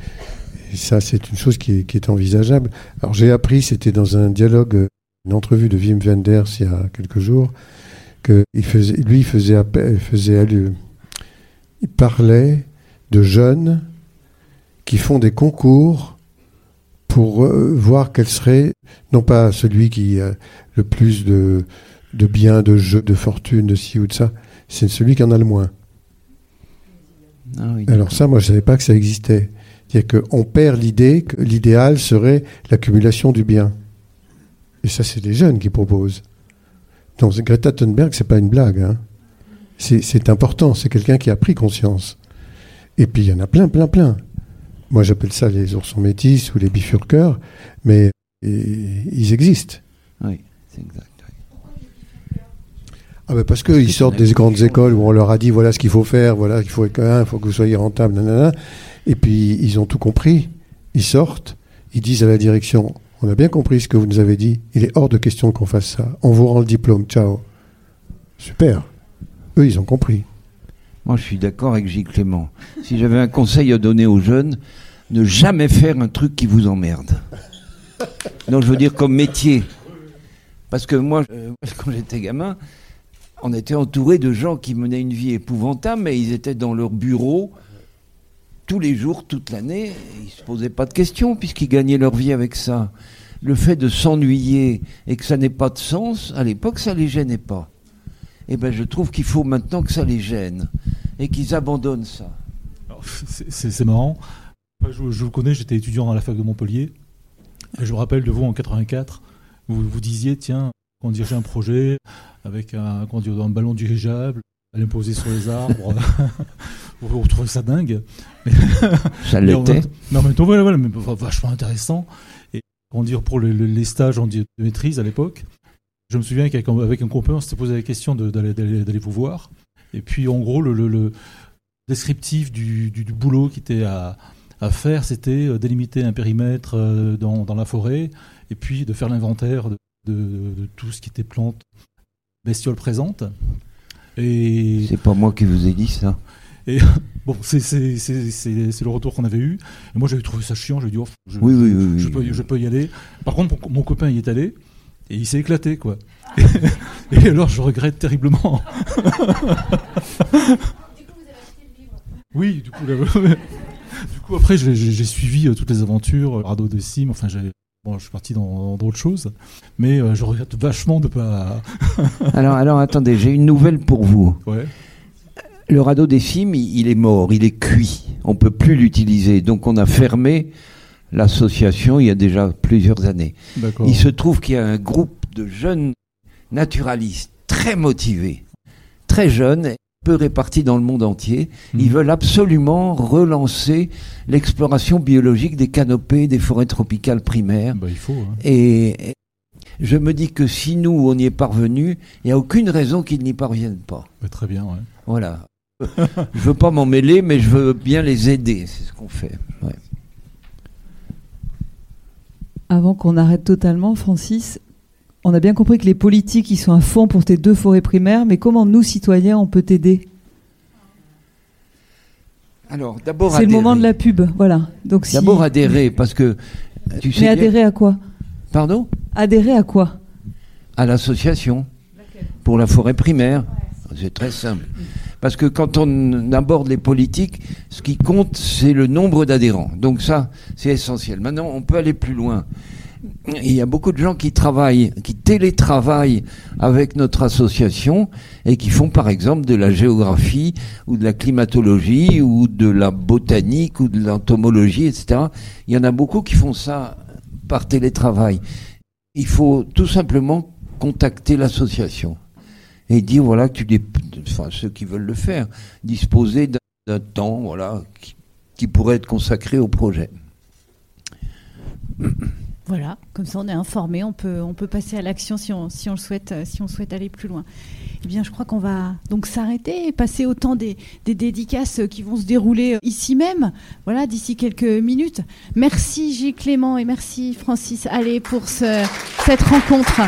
S3: ça c'est une chose qui est, envisageable. Alors j'ai appris, c'était dans un dialogue, une entrevue de Wim Wenders il y a quelques jours, que il faisait, lui il faisait, faisait allu- il parlait de jeunes qui font des concours pour euh, voir quel serait, non pas celui qui a le plus de, de biens, de jeux, de fortune, de ci ou de ça, c'est celui qui en a le moins.
S2: Ah oui,
S3: Alors ça, moi, je savais pas que ça existait. C'est-à-dire qu'on perd l'idée que l'idéal serait l'accumulation du bien. Et ça, c'est les jeunes qui proposent. Donc Greta Thunberg, c'est pas une blague. hein. C'est c'est important. C'est quelqu'un qui a pris conscience. Et puis il y en a plein, plein, plein. Moi, j'appelle ça les oursons métis ou les bifurqueurs, mais et- ils existent.
S2: oui, c'est exact.
S3: Ah ben parce
S2: que
S3: qu'ils sortent des grandes écoles où on leur a dit voilà ce qu'il faut faire, voilà il faut être il faut que vous soyez rentable, nanana. Et puis ils ont tout compris. Ils sortent, ils disent à la direction on a bien compris ce que vous nous avez dit. Il est hors de question qu'on fasse ça. On vous rend le diplôme. Ciao. Super. Eux ils ont compris.
S2: Moi, je suis d'accord avec Gilles Clément. Si j'avais un conseil à donner aux jeunes, ne jamais faire un truc qui vous emmerde. Non, je veux dire comme métier. Parce que moi, euh, quand j'étais gamin, on était entouré de gens qui menaient une vie épouvantable, mais ils étaient dans leur bureau tous les jours, toute l'année, ils se posaient pas de questions puisqu'ils gagnaient leur vie avec ça. Le fait de s'ennuyer et que ça n'ait pas de sens, à l'époque, ça les gênait pas. Eh ben, je trouve qu'il faut maintenant que ça les gêne et qu'ils abandonnent ça.
S10: C'est- marrant. Je, vous connais, j'étais étudiant à la fac de Montpellier. Et je me rappelle de vous en 84, où vous vous disiez, tiens, on dirigeait un projet avec un, ballon dirigeable, aller me poser sur les arbres. vous trouvez ça dingue. Mais-
S2: Ça l'était.
S10: temps- Mais voilà, voilà, mais vachement intéressant. Et comment dire, pour le- le- les stages on dit, de maîtrise à l'époque, je me souviens qu'avec un, copain, on s'était posé la question d'aller vous voir. Et puis, en gros, le, le- le descriptif du, du- du boulot qui était à, à faire, c'était euh, délimiter un périmètre euh, dans, dans la forêt et puis de faire l'inventaire de, de- de tout ce qui était plantes, bestioles présentes. Et
S2: C'est pas moi qui vous ai dit ça.
S10: et bon, c'est c'est- c'est- c'est- c'est le retour qu'on avait eu. Et moi, j'avais trouvé ça chiant. J'ai dit, oh, je,
S2: Oui, oui, oui,
S10: je,
S2: oui.
S10: peux, je peux y aller. Par contre, mon, mon copain y est allé et il s'est éclaté, quoi. Et, alors, je regrette terriblement. Oui, du coup, là, du coup après, j'ai j'ai- j'ai suivi euh, toutes les aventures, euh, Radeau de Sim. Enfin, j'ai- bon, je suis parti dans, d'autres choses, mais euh, je regrette vachement de pas.
S2: Alors, alors attendez, j'ai une nouvelle pour vous.
S10: Ouais.
S2: Le radeau des cimes, il, il est mort, il est cuit. On peut plus l'utiliser. Donc on a fermé l'association il y a déjà plusieurs années.
S10: D'accord.
S2: Il se trouve qu'il y a un groupe de jeunes naturalistes très motivés, très jeunes, peu répartis dans le monde entier. Ils
S10: Mhm.
S2: veulent absolument relancer l'exploration biologique des canopées des forêts tropicales primaires.
S10: Bah, il faut. hein.
S2: Et je me dis que si nous, on y est parvenus, il n'y a aucune raison qu'ils n'y parviennent pas.
S10: Bah, très bien, ouais.
S2: Voilà. je veux pas m'en mêler, mais je veux bien les aider. C'est ce qu'on fait. Ouais.
S5: Avant qu'on arrête totalement, Francis, on a bien compris que les politiques ils sont à fond pour tes deux forêts primaires, mais comment nous, citoyens, on peut t'aider
S2: Alors, d'abord
S5: C'est le moment de la pub, voilà. Donc si...
S2: D'abord adhérer, parce que tu sais
S5: Mais
S2: bien-
S5: adhérer à quoi
S2: Pardon
S5: Adhérer à quoi
S2: À l'association pour la forêt primaire. C'est très simple. Parce que quand on aborde les politiques, ce qui compte, c'est le nombre d'adhérents. Donc ça, c'est essentiel. Maintenant, on peut aller plus loin. Il y a beaucoup de gens qui travaillent, qui télétravaillent avec notre association et qui font par exemple de la géographie ou de la climatologie ou de la botanique ou de l'entomologie, etc. Il y en a beaucoup qui font ça par télétravail. Il faut tout simplement contacter l'association et dire voilà tu enfin ceux qui veulent le faire disposer d'un- temps voilà qui pourrait être consacré au projet.
S1: Voilà, comme ça on est informé, on peut, on peut passer à l'action si on, si on souhaite, euh, si on souhaite aller plus loin. Eh bien, je crois qu'on va donc s'arrêter et passer au temps des, des dédicaces qui vont se dérouler euh, ici même, voilà, d'ici quelques minutes. Merci Gilles Clément et merci Francis Allez pour ce, cette rencontre.